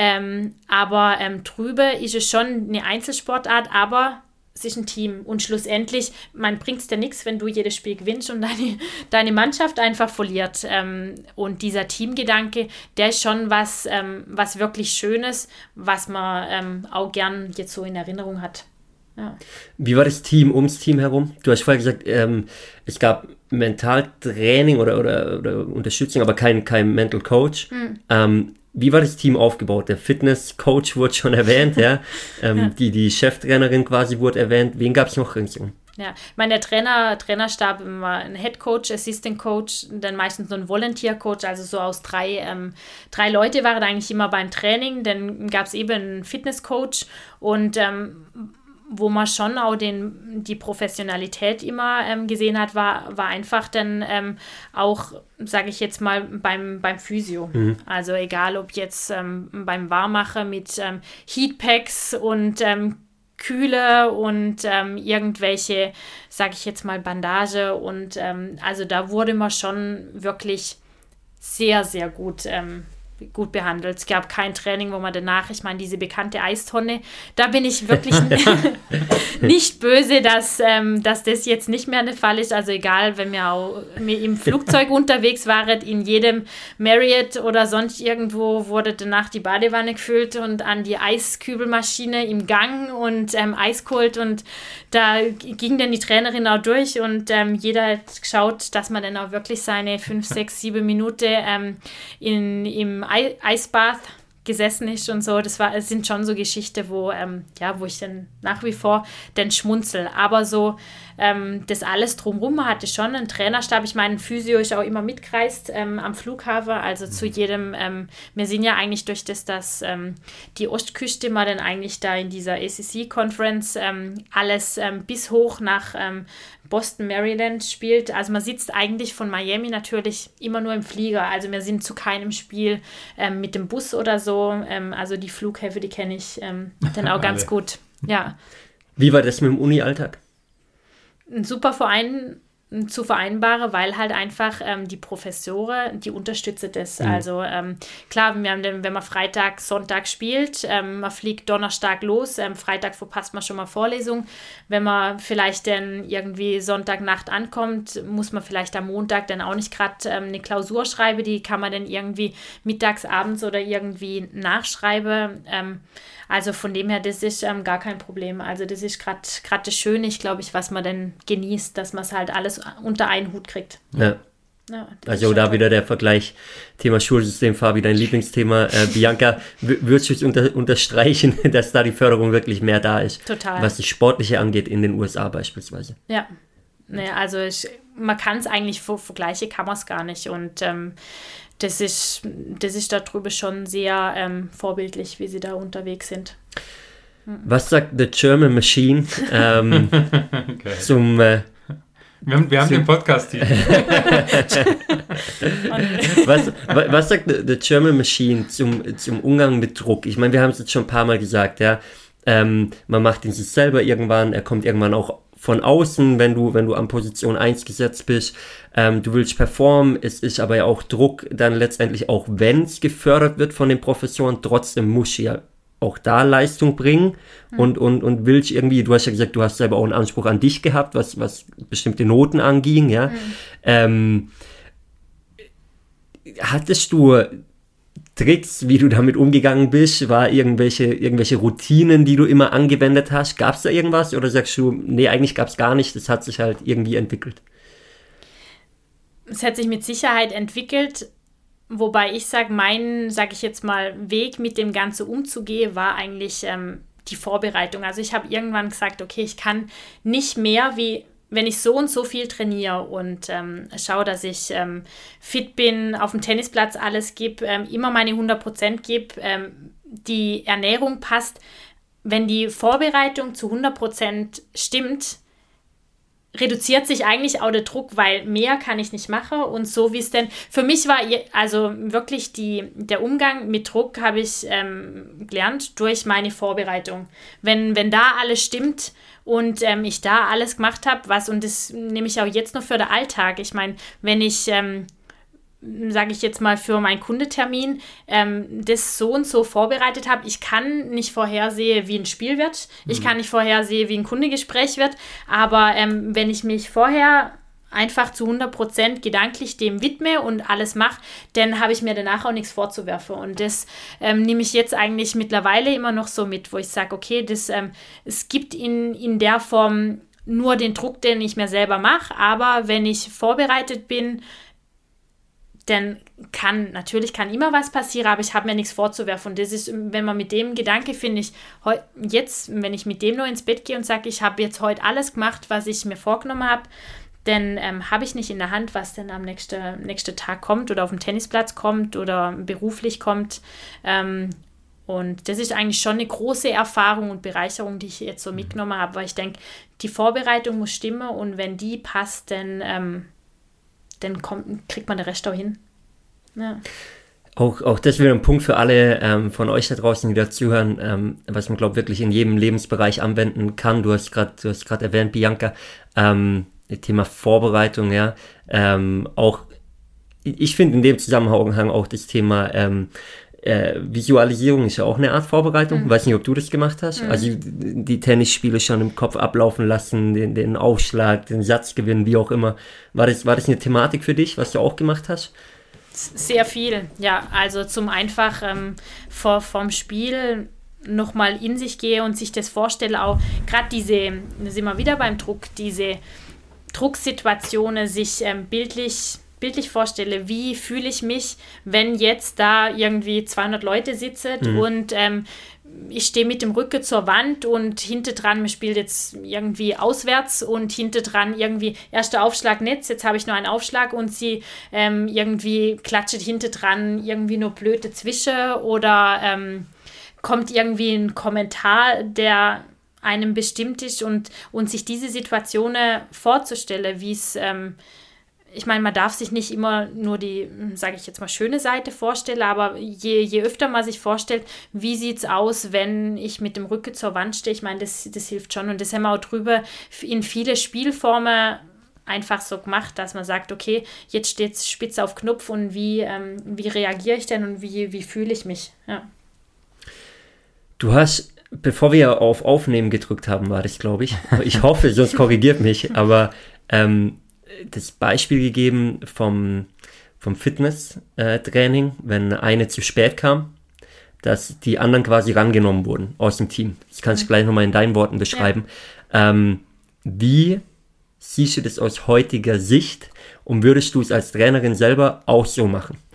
Ähm, aber ähm, drüber ist es schon eine Einzelsportart, aber es ist ein Team. Und schlussendlich, man bringt es dir nichts, wenn du jedes Spiel gewinnst und deine, deine Mannschaft einfach verliert. Ähm, und dieser Teamgedanke, der ist schon was, ähm, was wirklich Schönes, was man ähm, auch gern jetzt so in Erinnerung hat. Ja. Wie war das Team ums Team herum? Du hast vorher gesagt, ähm, es gab Mentaltraining oder, oder, oder Unterstützung, aber kein, kein Mental Coach. Mhm. Ähm, wie war das Team aufgebaut? Der Fitness-Coach wurde schon erwähnt, ja. Ähm, ja. Die, die Cheftrainerin quasi wurde erwähnt. Wen gab es noch ringsum? Ja, ich meine, der Trainer, Trainerstab war ein Head Coach, Assistant Coach, dann meistens so ein Volunteer Coach, also so aus drei, ähm, drei Leute waren eigentlich immer beim Training. Dann gab es eben einen Fitness Coach und ähm, wo man schon auch den, die Professionalität immer ähm, gesehen hat, war, war einfach dann ähm, auch, sage ich jetzt mal, beim, beim Physio. Mhm. Also egal, ob jetzt ähm, beim Warmacher mit ähm, Heatpacks und ähm, Kühle und ähm, irgendwelche, sage ich jetzt mal, Bandage. Und also da wurde man schon wirklich sehr, sehr gut ähm, gut behandelt. Es gab kein Training, wo man danach, ich meine, diese bekannte Eistonne, da bin ich wirklich nicht böse, dass, ähm, dass das jetzt nicht mehr der Fall ist. Also egal, wenn wir auch im Flugzeug unterwegs waren, in jedem Marriott oder sonst irgendwo wurde danach die Badewanne gefüllt und an die Eiskübelmaschine im Gang und ähm, Eis geholt und da ging dann die Trainerin auch durch und ähm, jeder hat geschaut, dass man dann auch wirklich seine fünf, sechs, sieben Minuten ähm, in, im Eisbad gesessen ist und so. Das war, es sind schon so Geschichten, wo, ähm, ja, wo ich dann nach wie vor den schmunzel. Aber so ähm, das alles drumherum, man hatte schon einen Trainerstab. Ich meine, Physio ist auch immer mitgereist ähm, am Flughafen, also zu mhm. jedem, ähm, wir sind ja eigentlich durch das, dass ähm, die Ostküste mal dann eigentlich da in dieser ACC-Conference ähm, alles bis hoch nach Boston, Maryland spielt. Also man sitzt eigentlich von Miami natürlich immer nur im Flieger. Also wir sind zu keinem Spiel ähm, mit dem Bus oder so. Ähm, also die Flughäfen, die kenne ich ähm, dann auch ganz gut. Ja. Wie war das mit dem Uni-Alltag? Ein super Verein zu vereinbaren, weil halt einfach ähm, die Professoren, die unterstützen das. Mhm. Also ähm, klar, wir haben den, wenn man Freitag, Sonntag spielt, ähm, man fliegt Donnerstag los, ähm, Freitag verpasst man schon mal Vorlesung. Wenn man vielleicht dann irgendwie Sonntagnacht ankommt, muss man vielleicht am Montag dann auch nicht gerade ähm, eine Klausur schreiben, die kann man dann irgendwie mittags, abends oder irgendwie nachschreiben. Also von dem her, das ist ähm, gar kein Problem. Also das ist gerade das Schöne, ich glaube ich, was man dann genießt, dass man es halt alles unter einen Hut kriegt. Ja. Ja, also da wieder der Vergleich, Thema Schulsystem, Fabi, dein Lieblingsthema. Äh, Bianca, würdest du unter, unterstreichen, dass da die Förderung wirklich mehr da ist? Total. Was das Sportliche angeht in den USA beispielsweise. Ja, nee, also ich, man kann es eigentlich, vergleichen kann man es gar nicht. Und ähm, das ist, das ist darüber schon sehr ähm, vorbildlich, wie sie da unterwegs sind. Was sagt The German Machine ähm, okay. zum... Äh, wir haben, wir haben den Podcast hier. was, was sagt The German Machine zum, zum Umgang mit Druck? Ich meine, wir haben es jetzt schon ein paar Mal gesagt, ja. Ähm, man macht ihn sich selber irgendwann, er kommt irgendwann auch von außen, wenn du, wenn du an Position 1 gesetzt bist. Ähm, du willst performen, es ist aber ja auch Druck, dann letztendlich auch wenn es gefördert wird von den Professoren, trotzdem muss ja auch da Leistung bringen mhm. und, und, und willst irgendwie, du hast ja gesagt, du hast selber auch einen Anspruch an dich gehabt, was, was bestimmte Noten anging, ja. Mhm. Ähm, hattest du Tricks, wie du damit umgegangen bist? War irgendwelche, irgendwelche Routinen, die du immer angewendet hast? Gab es da irgendwas? Oder sagst du, nee, eigentlich gab es gar nicht, das hat sich halt irgendwie entwickelt? Es hat sich mit Sicherheit entwickelt, wobei ich sage, mein, sage ich jetzt mal, Weg mit dem Ganze umzugehen, war eigentlich ähm, die Vorbereitung. Also ich habe irgendwann gesagt, okay, ich kann nicht mehr wie wenn ich so und so viel trainiere und ähm, schaue, dass ich ähm, fit bin, auf dem Tennisplatz alles gebe, ähm, immer meine 100% gebe, ähm, die Ernährung passt, wenn die Vorbereitung zu 100% stimmt, reduziert sich eigentlich auch der Druck, weil mehr kann ich nicht machen und so wie es denn für mich war, also wirklich die, der Umgang mit Druck habe ich ähm, gelernt durch meine Vorbereitung. Wenn, wenn da alles stimmt und ähm, ich da alles gemacht habe, was, und das nehme ich auch jetzt noch für den Alltag. Ich meine, wenn ich, ähm, sage ich jetzt mal, für meinen Kundetermin ähm, das so und so vorbereitet habe, ich kann nicht vorhersehen, wie ein Spiel wird. Ich mhm. kann nicht vorhersehen, wie ein Kundegespräch wird. Aber ähm, wenn ich mich vorher einfach zu 100% gedanklich dem widme und alles mache, dann habe ich mir danach auch nichts vorzuwerfen. Und das ähm, nehme ich jetzt eigentlich mittlerweile immer noch so mit, wo ich sage, okay, das, ähm, es gibt in, in der Form nur den Druck, den ich mir selber mache, aber wenn ich vorbereitet bin, dann kann, natürlich kann immer was passieren, aber ich habe mir nichts vorzuwerfen. Und das ist, wenn man mit dem Gedanke, finde ich, jetzt, wenn ich mit dem nur ins Bett gehe und sage, ich habe jetzt heute alles gemacht, was ich mir vorgenommen habe, dann ähm, habe ich nicht in der Hand, was denn am nächsten nächste Tag kommt oder auf dem Tennisplatz kommt oder beruflich kommt. Ähm, und das ist eigentlich schon eine große Erfahrung und Bereicherung, die ich jetzt so mitgenommen habe, weil ich denke, die Vorbereitung muss stimmen und wenn die passt, dann, ähm, dann kommt, kriegt man den Rest auch hin. Ja. Auch, auch das wäre ein Punkt für alle ähm, von euch da draußen, die da zuhören, ähm, was man, glaube wirklich in jedem Lebensbereich anwenden kann. Du hast gerade erwähnt, Bianca, ähm, Thema Vorbereitung, ja. Ähm, auch, ich finde in dem Zusammenhang auch das Thema ähm, äh, Visualisierung ist ja auch eine Art Vorbereitung. Mhm. Weiß nicht, ob du das gemacht hast. Mhm. Also die Tennisspiele schon im Kopf ablaufen lassen, den, den Aufschlag, den Satz gewinnen, wie auch immer. War das, war das eine Thematik für dich, was du auch gemacht hast? Sehr viel, ja. Also zum einfach ähm, vor, vom Spiel nochmal in sich gehe und sich das vorstelle, auch gerade diese, da sind wir wieder beim Druck, diese Drucksituationen sich ähm, bildlich bildlich vorstelle, wie fühle ich mich, wenn jetzt da irgendwie 200 Leute sitzen mhm. und ähm, ich stehe mit dem Rücken zur Wand und hinter dran, mir spielt jetzt irgendwie auswärts und hinter dran irgendwie erster Aufschlag Netz, jetzt habe ich nur einen Aufschlag und sie ähm, irgendwie klatscht hinter dran irgendwie nur blöd dazwischen oder ähm, kommt irgendwie ein Kommentar, der einem bestimmt ist und, und sich diese Situationen vorzustellen, wie es ähm, ich meine, man darf sich nicht immer nur die, sage ich jetzt mal, schöne Seite vorstellen, aber je, je öfter man sich vorstellt, wie sieht es aus, wenn ich mit dem Rücken zur Wand stehe, ich meine, das, das hilft schon. Und das haben wir auch drüber in viele Spielformen einfach so gemacht, dass man sagt, okay, jetzt steht es spitz auf Knopf und wie, ähm, wie reagiere ich denn und wie, wie fühle ich mich? Ja. Du hast, bevor wir auf Aufnehmen gedrückt haben, war das, glaube ich. Ich hoffe, sonst korrigiert mich, aber ähm, das Beispiel gegeben vom, vom Fitness-Training, wenn eine zu spät kam, dass die anderen quasi rangenommen wurden aus dem Team. Das kannst du mhm. gleich nochmal in deinen Worten beschreiben. Ja. Ähm, wie siehst du das aus heutiger Sicht und würdest du es als Trainerin selber auch so machen?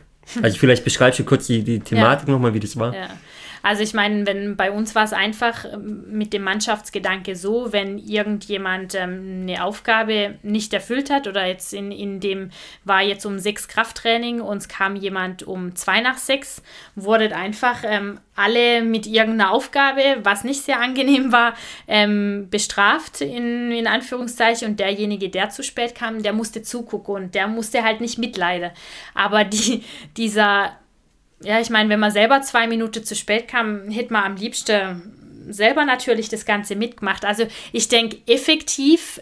Also vielleicht beschreibst du kurz die, die Thematik ja. nochmal, wie das war. Ja. Also ich meine, wenn bei uns war es einfach ähm, mit dem Mannschaftsgedanke so, wenn irgendjemand ähm, eine Aufgabe nicht erfüllt hat oder jetzt in, in dem war jetzt um sechs Krafttraining, uns kam jemand um zwei nach sechs, wurde einfach ähm, alle mit irgendeiner Aufgabe, was nicht sehr angenehm war, ähm, bestraft, in, in Anführungszeichen. Und derjenige, der zu spät kam, der musste zugucken und der musste halt nicht mitleiden. Aber die, dieser ja, ich meine, wenn man selber zwei Minuten zu spät kam, hätte man am liebsten selber natürlich das Ganze mitgemacht. Also ich denke, effektiv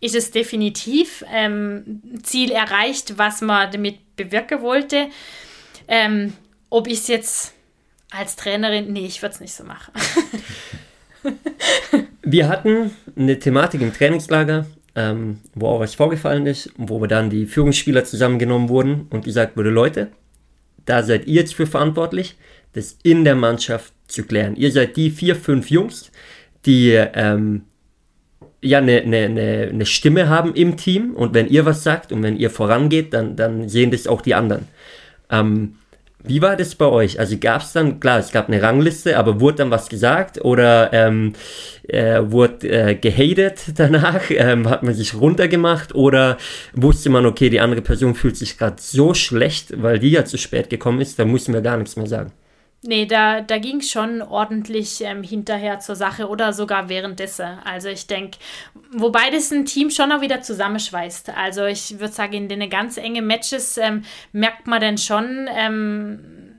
ist es definitiv ähm, Ziel erreicht, was man damit bewirken wollte. Ähm, ob ich es jetzt als Trainerin, nee, ich würde es nicht so machen. wir hatten eine Thematik im Trainingslager, ähm, wo auch was vorgefallen ist, wo dann die Führungsspieler zusammengenommen wurden und gesagt wurde, Leute, da seid ihr jetzt für verantwortlich, das in der Mannschaft zu klären. Ihr seid die vier, fünf Jungs, die ähm, ja eine, eine, eine Stimme haben im Team und wenn ihr was sagt und wenn ihr vorangeht, dann, dann sehen das auch die anderen. Ähm, wie war das bei euch? Also gab es dann, klar, es gab eine Rangliste, aber wurde dann was gesagt oder ähm, äh, wurde äh, gehatet danach? Ähm, hat man sich runtergemacht oder wusste man, okay, die andere Person fühlt sich gerade so schlecht, weil die ja zu spät gekommen ist, da mussten wir gar nichts mehr sagen. Nee, da, da ging es schon ordentlich ähm, hinterher zur Sache oder sogar währenddessen. Also ich denke, wobei das ein Team schon auch wieder zusammenschweißt. Also ich würde sagen, in den ganz engen Matches ähm, merkt man dann schon, ähm,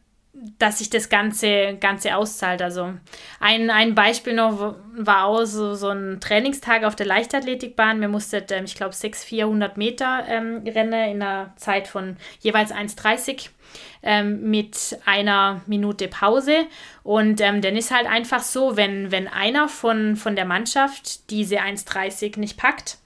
dass sich das Ganze, Ganze auszahlt. Also ein, ein Beispiel noch war auch so, so ein Trainingstag auf der Leichtathletikbahn. Wir mussten, ähm, ich glaube, 600, 400 Meter ähm, rennen in einer Zeit von jeweils 1,30 ähm, mit einer Minute Pause. Und ähm, dann ist halt einfach so, wenn, wenn einer von, von der Mannschaft diese 1,30 nicht packt,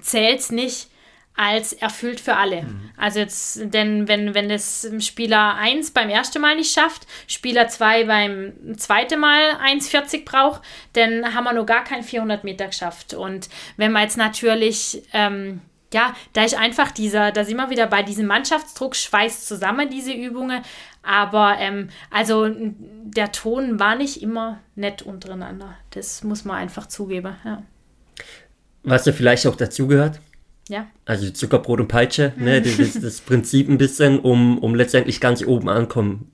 zählt es nicht als erfüllt für alle. Mhm. Also jetzt, denn wenn, wenn das Spieler 1 beim ersten Mal nicht schafft, Spieler 2 beim zweiten Mal 1,40 braucht, dann haben wir noch gar kein 400 Meter geschafft. Und wenn man jetzt natürlich ähm, ja, da ist einfach dieser, da sind wir wieder bei diesem Mannschaftsdruck, schweißt zusammen diese Übungen. Aber ähm, also der Ton war nicht immer nett untereinander. Das muss man einfach zugeben, ja. Was ja vielleicht auch dazugehört. Ja. Also Zuckerbrot und Peitsche, ne, das, das Prinzip ein bisschen, um, um letztendlich ganz oben ankommen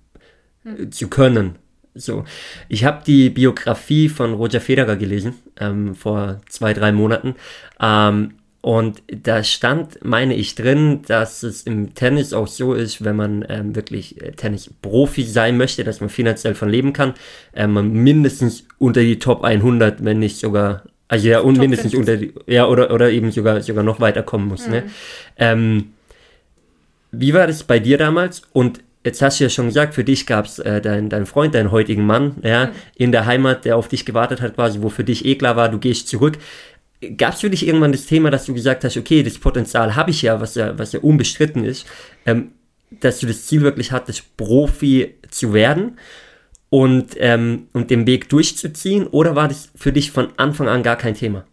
mhm. zu können. So, ich habe die Biografie von Roger Federer gelesen ähm, vor zwei, drei Monaten. Ähm, und da stand, meine ich, drin, dass es im Tennis auch so ist, wenn man ähm, wirklich äh, Tennis-Profi sein möchte, dass man finanziell von leben kann, äh, man mindestens unter die Top 100, wenn nicht sogar, also ja, und mindestens 50. unter die, ja, oder, oder eben sogar, sogar noch weiterkommen muss. Ne? Mhm. Ne? Ähm, wie war das bei dir damals? Und jetzt hast du ja schon gesagt, für dich gab es äh, deinen dein Freund, deinen heutigen Mann, ja, mhm. in der Heimat, der auf dich gewartet hat, quasi, wo für dich eh klar war, du gehst zurück. Gab es für dich irgendwann das Thema, dass du gesagt hast, okay, das Potenzial habe ich ja, was ja, was ja unbestritten ist, ähm, dass du das Ziel wirklich hattest, Profi zu werden und, ähm, und den Weg durchzuziehen? Oder war das für dich von Anfang an gar kein Thema?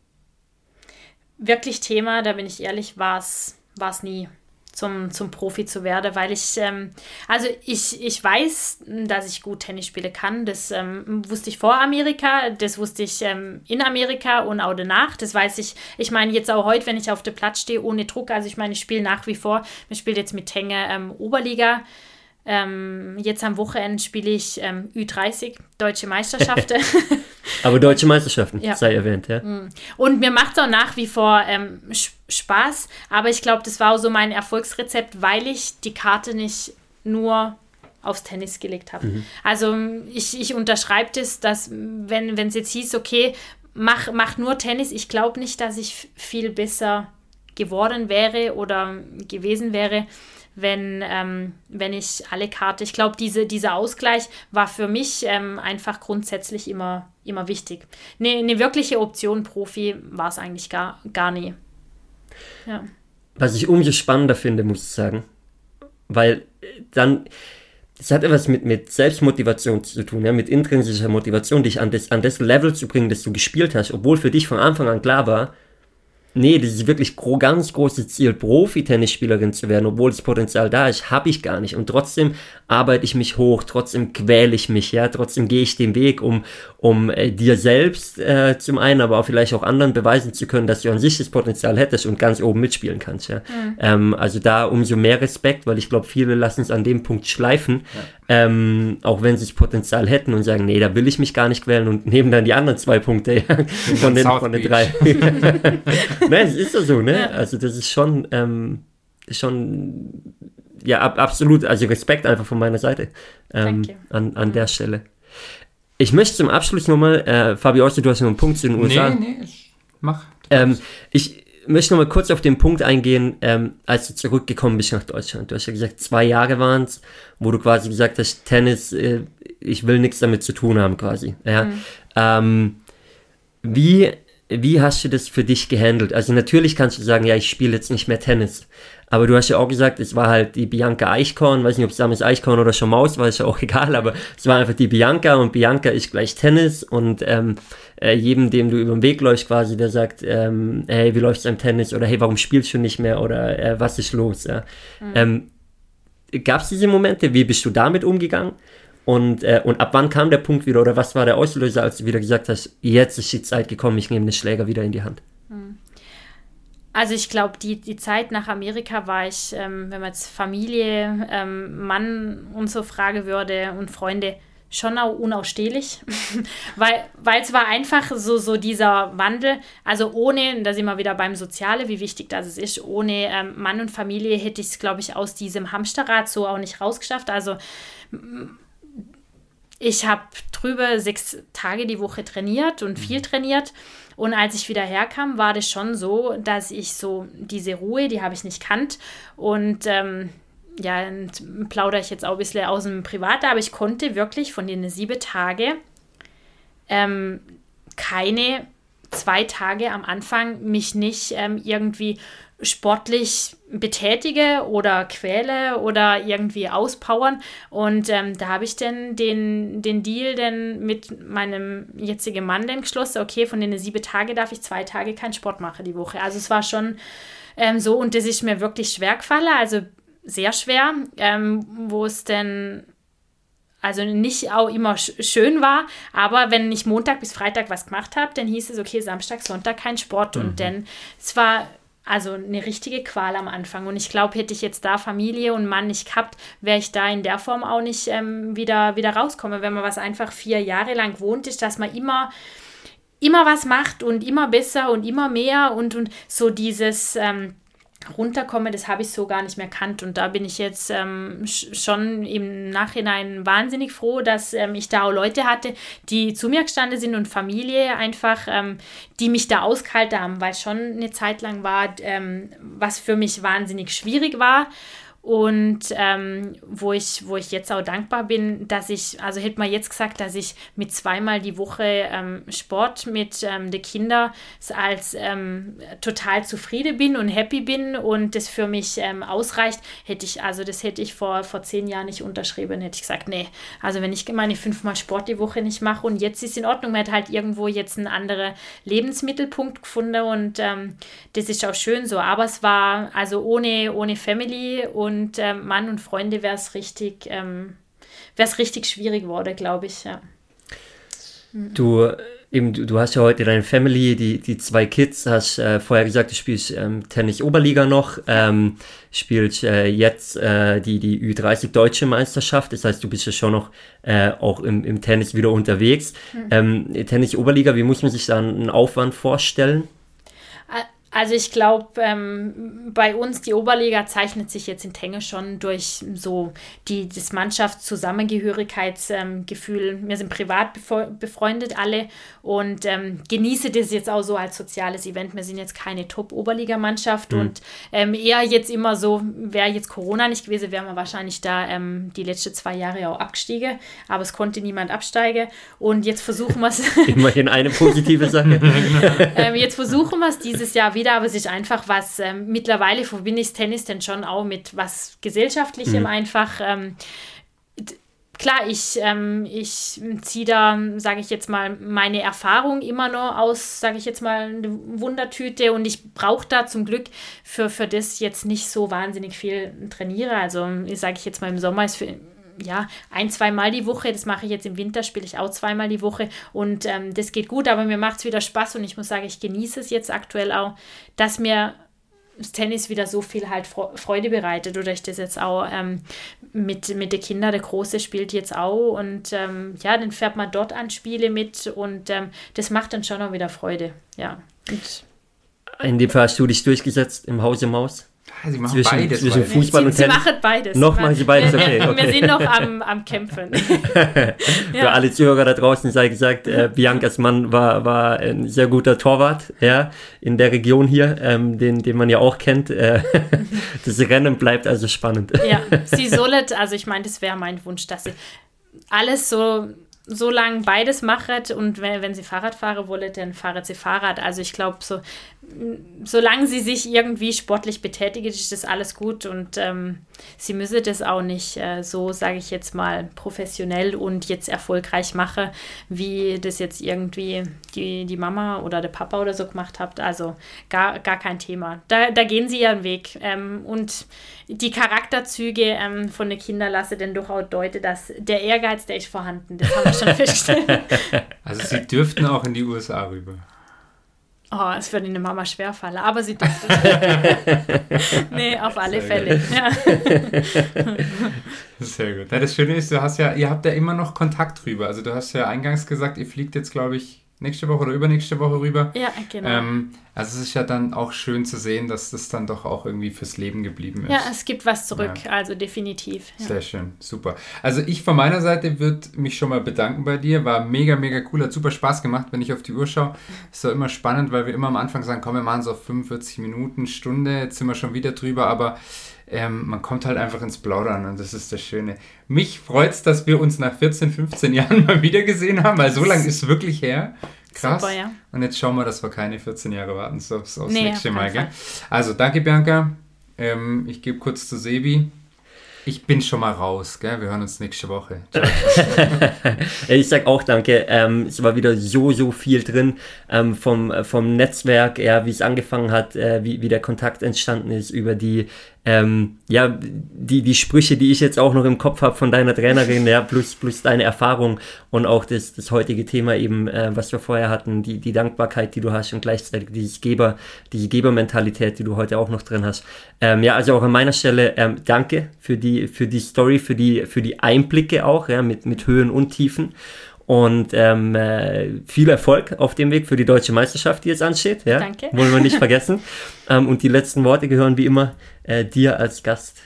Wirklich Thema, da bin ich ehrlich, war es nie zum, zum Profi zu werden, weil ich, ähm, also ich, ich weiß, dass ich gut Tennis spielen kann. Das ähm, wusste ich vor Amerika, das wusste ich ähm, in Amerika und auch danach. Das weiß ich, ich meine jetzt auch heute, wenn ich auf der Platz stehe, ohne Druck. Also ich meine, ich spiele nach wie vor, ich spiele jetzt mit Tenge ähm, Oberliga. Ähm, jetzt am Wochenende spiele ich ähm, Ü30, Deutsche Meisterschaften. Aber Deutsche Meisterschaften, ja. sei erwähnt, ja. Mm. Und mir macht es auch nach wie vor ähm, Spaß, aber ich glaube, das war auch so mein Erfolgsrezept, weil ich die Karte nicht nur aufs Tennis gelegt habe. Mhm. Also ich, ich unterschreibe das, dass wenn es jetzt hieß, okay, mach, mach nur Tennis, ich glaube nicht, dass ich viel besser geworden wäre oder gewesen wäre, wenn, ähm, wenn ich alle Karte, ich glaube, diese, dieser Ausgleich war für mich ähm, einfach grundsätzlich immer, immer wichtig. Eine ne wirkliche Option Profi war es eigentlich gar, gar nie. Ja. Was ich umso spannender finde, muss ich sagen, weil äh, dann, es hat etwas mit, mit Selbstmotivation zu tun, ja, mit intrinsischer Motivation, dich an das, an das Level zu bringen, das du gespielt hast, obwohl für dich von Anfang an klar war, nee, das ist wirklich gro ganz großes Ziel, Profi-Tennisspielerin zu werden, obwohl das Potenzial da ist, habe ich gar nicht. Und trotzdem arbeite ich mich hoch, trotzdem quäle ich mich, ja, trotzdem gehe ich den Weg, um, um äh, dir selbst äh, zum einen, aber auch vielleicht auch anderen beweisen zu können, dass du an sich das Potenzial hättest und ganz oben mitspielen kannst, ja. Mhm. Ähm, also da umso mehr Respekt, weil ich glaube, viele lassen es an dem Punkt schleifen, ja. ähm, auch wenn sie das Potenzial hätten und sagen, nee, da will ich mich gar nicht quälen und nehmen dann die anderen zwei Punkte ja, von, den, von den drei. Nein, es ist ja so, ne? Also das ist schon, ähm, schon, ja, ab, absolut, also Respekt einfach von meiner Seite ähm, an, an der Stelle. Ich möchte zum Abschluss nochmal, äh, Fabio du hast noch einen Punkt zu den USA. Nee, nee, ich mach. Ähm, ich möchte nochmal kurz auf den Punkt eingehen, ähm, als du zurückgekommen bist nach Deutschland. Du hast ja gesagt, zwei Jahre waren es, wo du quasi gesagt hast, Tennis, äh, ich will nichts damit zu tun haben quasi. Ja. Mhm. Ähm, wie wie hast du das für dich gehandelt? Also natürlich kannst du sagen, ja, ich spiele jetzt nicht mehr Tennis. Aber du hast ja auch gesagt, es war halt die Bianca Eichkorn, weiß nicht, ob es damals Eichkorn oder schon Maus war, ist ja auch egal, aber es war einfach die Bianca und Bianca ist gleich Tennis und ähm, äh, jedem, dem du über den Weg läufst quasi, der sagt, ähm, hey, wie läuft's am Tennis oder hey, warum spielst du nicht mehr oder äh, was ist los? Ja? Mhm. Ähm, Gab es diese Momente? Wie bist du damit umgegangen? Und, äh, und ab wann kam der Punkt wieder oder was war der Auslöser, als du wieder gesagt hast, jetzt ist die Zeit gekommen, ich nehme den Schläger wieder in die Hand? Hm. Also ich glaube, die, die Zeit nach Amerika war ich, ähm, wenn man jetzt Familie, ähm, Mann und so fragen würde und Freunde, schon auch unausstehlich, weil es war einfach so, so dieser Wandel, also ohne, da sind wir wieder beim Soziale, wie wichtig das ist, ohne ähm, Mann und Familie hätte ich es, glaube ich, aus diesem Hamsterrad so auch nicht rausgeschafft, also ich habe drüber sechs Tage die Woche trainiert und viel mhm. trainiert. Und als ich wieder herkam, war das schon so, dass ich so diese Ruhe, die habe ich nicht kannt. Und ähm, ja, plaudere ich jetzt auch ein bisschen aus dem Privat, aber ich konnte wirklich von den sieben Tagen ähm, keine zwei Tage am Anfang mich nicht ähm, irgendwie sportlich betätige oder quäle oder irgendwie auspowern. Und ähm, da habe ich dann den, den Deal dann mit meinem jetzigen Mann dann geschlossen, okay, von den sieben Tagen darf ich zwei Tage keinen Sport machen die Woche. Also es war schon Ähm, so, und das ist mir wirklich schwer gefallen, also sehr schwer, ähm, wo es denn also nicht auch immer sch schön war, aber wenn ich Montag bis Freitag was gemacht habe, dann hieß es, okay, Samstag, Sonntag kein Sport. Mhm. Und dann, es war also eine richtige Qual am Anfang. Und ich glaube, hätte ich jetzt da Familie und Mann nicht gehabt, wäre ich da in der Form auch nicht ähm, wieder, wieder rauskomme. Wenn man was einfach vier Jahre lang wohnt, ist, dass man immer immer was macht und immer besser und immer mehr und, und so dieses ähm, runterkomme, das habe ich so gar nicht mehr kannt. Und da bin ich jetzt ähm, schon im Nachhinein wahnsinnig froh, dass ähm, ich da auch Leute hatte, die zu mir gestanden sind und Familie einfach, ähm, die mich da ausgehalten haben, weil schon eine Zeit lang war, ähm, was für mich wahnsinnig schwierig war und ähm, wo, ich, wo ich jetzt auch dankbar bin, dass ich, also hätte man jetzt gesagt, dass ich mit zweimal die Woche ähm, Sport mit ähm, den Kindern als ähm, total zufrieden bin und happy bin und das für mich ähm, ausreicht, hätte ich, also das hätte ich vor, vor zehn Jahren nicht unterschrieben, hätte ich gesagt, nee, also wenn ich meine fünfmal Sport die Woche nicht mache und jetzt ist es in Ordnung, man hat halt irgendwo jetzt einen anderen Lebensmittelpunkt gefunden und ähm, das ist auch schön so, aber es war also ohne, ohne Family und und äh, Mann und Freunde wäre es richtig, ähm, richtig schwierig geworden, glaube ich, ja. Du, eben, du, du, hast ja heute deine Family, die, die zwei Kids, hast äh, vorher gesagt, du spielst ähm, Tennis Oberliga noch, ähm, spielst äh, jetzt äh, die, die Ü30 Deutsche Meisterschaft, das heißt, du bist ja schon noch äh, auch im, im Tennis wieder unterwegs. Mhm. Ähm, Tennis Oberliga, wie muss man sich da einen Aufwand vorstellen? Also ich glaube, ähm, bei uns die Oberliga zeichnet sich jetzt in Tenge schon durch so die, das Mannschaftszusammengehörigkeitsgefühl. Ähm, wir sind privat befreundet alle und ähm, genieße das jetzt auch so als soziales Event. Wir sind jetzt keine Top-Oberligamannschaft mhm. und ähm, eher jetzt immer so, wäre jetzt Corona nicht gewesen, wären wir wahrscheinlich da ähm, die letzten zwei Jahre auch abgestiegen, aber es konnte niemand absteigen und jetzt versuchen wir es. Immerhin eine positive Sache. Ähm, jetzt versuchen wir es dieses Jahr wieder wieder, aber es ist einfach was, ähm, mittlerweile verbinde ich Tennis denn schon auch mit was Gesellschaftlichem mhm. einfach. Ähm, klar, ich, ähm, ich ziehe da, sage ich jetzt mal, meine Erfahrung immer noch aus, sage ich jetzt mal, eine Wundertüte und ich brauche da zum Glück für, für das jetzt nicht so wahnsinnig viel trainiere. Also, sage ich jetzt mal, im Sommer ist für ja, ein, zweimal die Woche. Das mache ich jetzt im Winter, spiele ich auch zweimal die Woche und ähm, das geht gut, aber mir macht es wieder Spaß und ich muss sagen, ich genieße es jetzt aktuell auch, dass mir das Tennis wieder so viel halt Freude bereitet oder ich das jetzt auch ähm, mit, mit den Kindern, der Große spielt jetzt auch und ähm, ja, dann fährt man dort an Spiele mit und ähm, das macht dann schon auch wieder Freude, ja. Und In dem Fall hast du dich durchgesetzt im Hause Maus? Sie machen zwischen, beides. Zwischen beides. Fußball sie, und Tennis. Sie machen beides. Noch machen sie beides, okay. okay. Wir sind noch am, am Kämpfen. Für alle Zuhörer da draußen sei gesagt, äh, Biancas Mann war, war ein sehr guter Torwart ja, in der Region hier, ähm, den, den man ja auch kennt. Äh, das Rennen bleibt also spannend. Ja, sie sollet, also ich meine, das wäre mein Wunsch, dass sie alles so so lange beides macht und wenn, wenn sie Fahrrad fahren wollen, dann fahren sie Fahrrad. Also ich glaube, so, solange sie sich irgendwie sportlich betätigen, ist das alles gut und ähm, sie müsse das auch nicht äh, so, sage ich jetzt mal, professionell und jetzt erfolgreich machen, wie das jetzt irgendwie die, die Mama oder der Papa oder so gemacht hat. Also gar, gar kein Thema. Da, da gehen sie ihren Weg. Ähm, und die Charakterzüge ähm, von den Kindern lasse denn durchaus deuten, dass der Ehrgeiz, der ist vorhanden. Das haben wir schon festgestellt. Also sie dürften auch in die USA rüber. Oh, es würde eine Mama schwerfallen, aber sie dürfte. nee, auf alle Sehr Fälle. Ja. Sehr gut. Ja, das Schöne ist, du hast ja, ihr habt ja immer noch Kontakt drüber. Also du hast ja eingangs gesagt, ihr fliegt jetzt, glaube ich, nächste Woche oder übernächste Woche rüber. Ja, genau. Ähm, also es ist ja dann auch schön zu sehen, dass das dann doch auch irgendwie fürs Leben geblieben ist. Ja, es gibt was zurück, ja. also definitiv. Ja. Sehr schön, super. Also ich von meiner Seite würde mich schon mal bedanken bei dir. War mega, mega cool, hat super Spaß gemacht, wenn ich auf die Uhr schaue. Ist so immer spannend, weil wir immer am Anfang sagen, komm, wir machen so auf 45 Minuten, Stunde, jetzt sind wir schon wieder drüber, aber ähm, man kommt halt einfach ins Plaudern und das ist das Schöne. Mich freut es, dass wir uns nach 14, 15 Jahren mal wieder gesehen haben, weil so lange ist wirklich her. Krass. Super, ja. Und jetzt schauen wir, dass wir keine 14 Jahre warten so, so aufs nee, nächste Mal. Gell? Also danke, Bianca. Ähm, ich gebe kurz zu Sebi. Ich bin schon mal raus, gell? Wir hören uns nächste Woche. ich sag auch danke. Ähm, es war wieder so, so viel drin ähm, vom, vom Netzwerk, ja, wie es angefangen hat, äh, wie, wie der Kontakt entstanden ist, über die ähm, ja, die, die Sprüche, die ich jetzt auch noch im Kopf habe von deiner Trainerin, ja, plus, plus deine Erfahrung und auch das, das heutige Thema eben, äh, was wir vorher hatten, die, die Dankbarkeit, die du hast und gleichzeitig dieses Geber, diese Gebermentalität, die du heute auch noch drin hast. Ähm, ja, also auch an meiner Stelle ähm, danke für die, für die Story, für die, für die Einblicke auch, ja, mit, mit Höhen und Tiefen. Und ähm, äh, viel Erfolg auf dem Weg für die deutsche Meisterschaft, die jetzt ansteht. Ja? Danke. Wollen wir nicht vergessen. ähm, und die letzten Worte gehören wie immer äh, dir als Gast.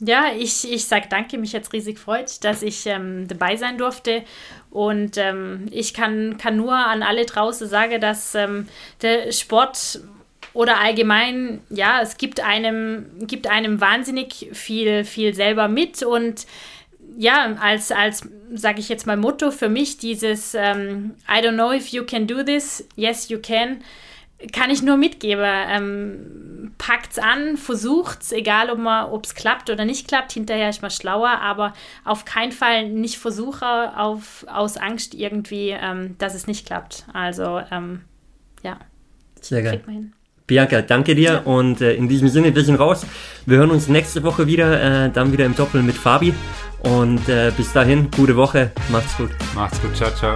Ja, ich, ich sage danke, mich jetzt riesig freut, dass ich ähm, dabei sein durfte. Und ähm, ich kann, kann nur an alle draußen sagen, dass ähm, der Sport oder allgemein, ja, es gibt einem, gibt einem wahnsinnig viel, viel selber mit und ja, als, als sage ich jetzt mal, Motto für mich dieses ähm, I don't know if you can do this, yes you can, kann ich nur mitgeben. Ähm, packt's an, versucht's, egal ob es klappt oder nicht klappt, hinterher ist man schlauer, aber auf keinen Fall nicht versuchen auf, aus Angst irgendwie, ähm, dass es nicht klappt. Also ähm, ja. Sehr geil. Bianca, danke dir ja. und äh, in diesem Sinne, wir sind raus. Wir hören uns nächste Woche wieder, äh, dann wieder im Doppel mit Fabi. Und äh, bis dahin, gute Woche. Macht's gut. Macht's gut. Ciao, ciao.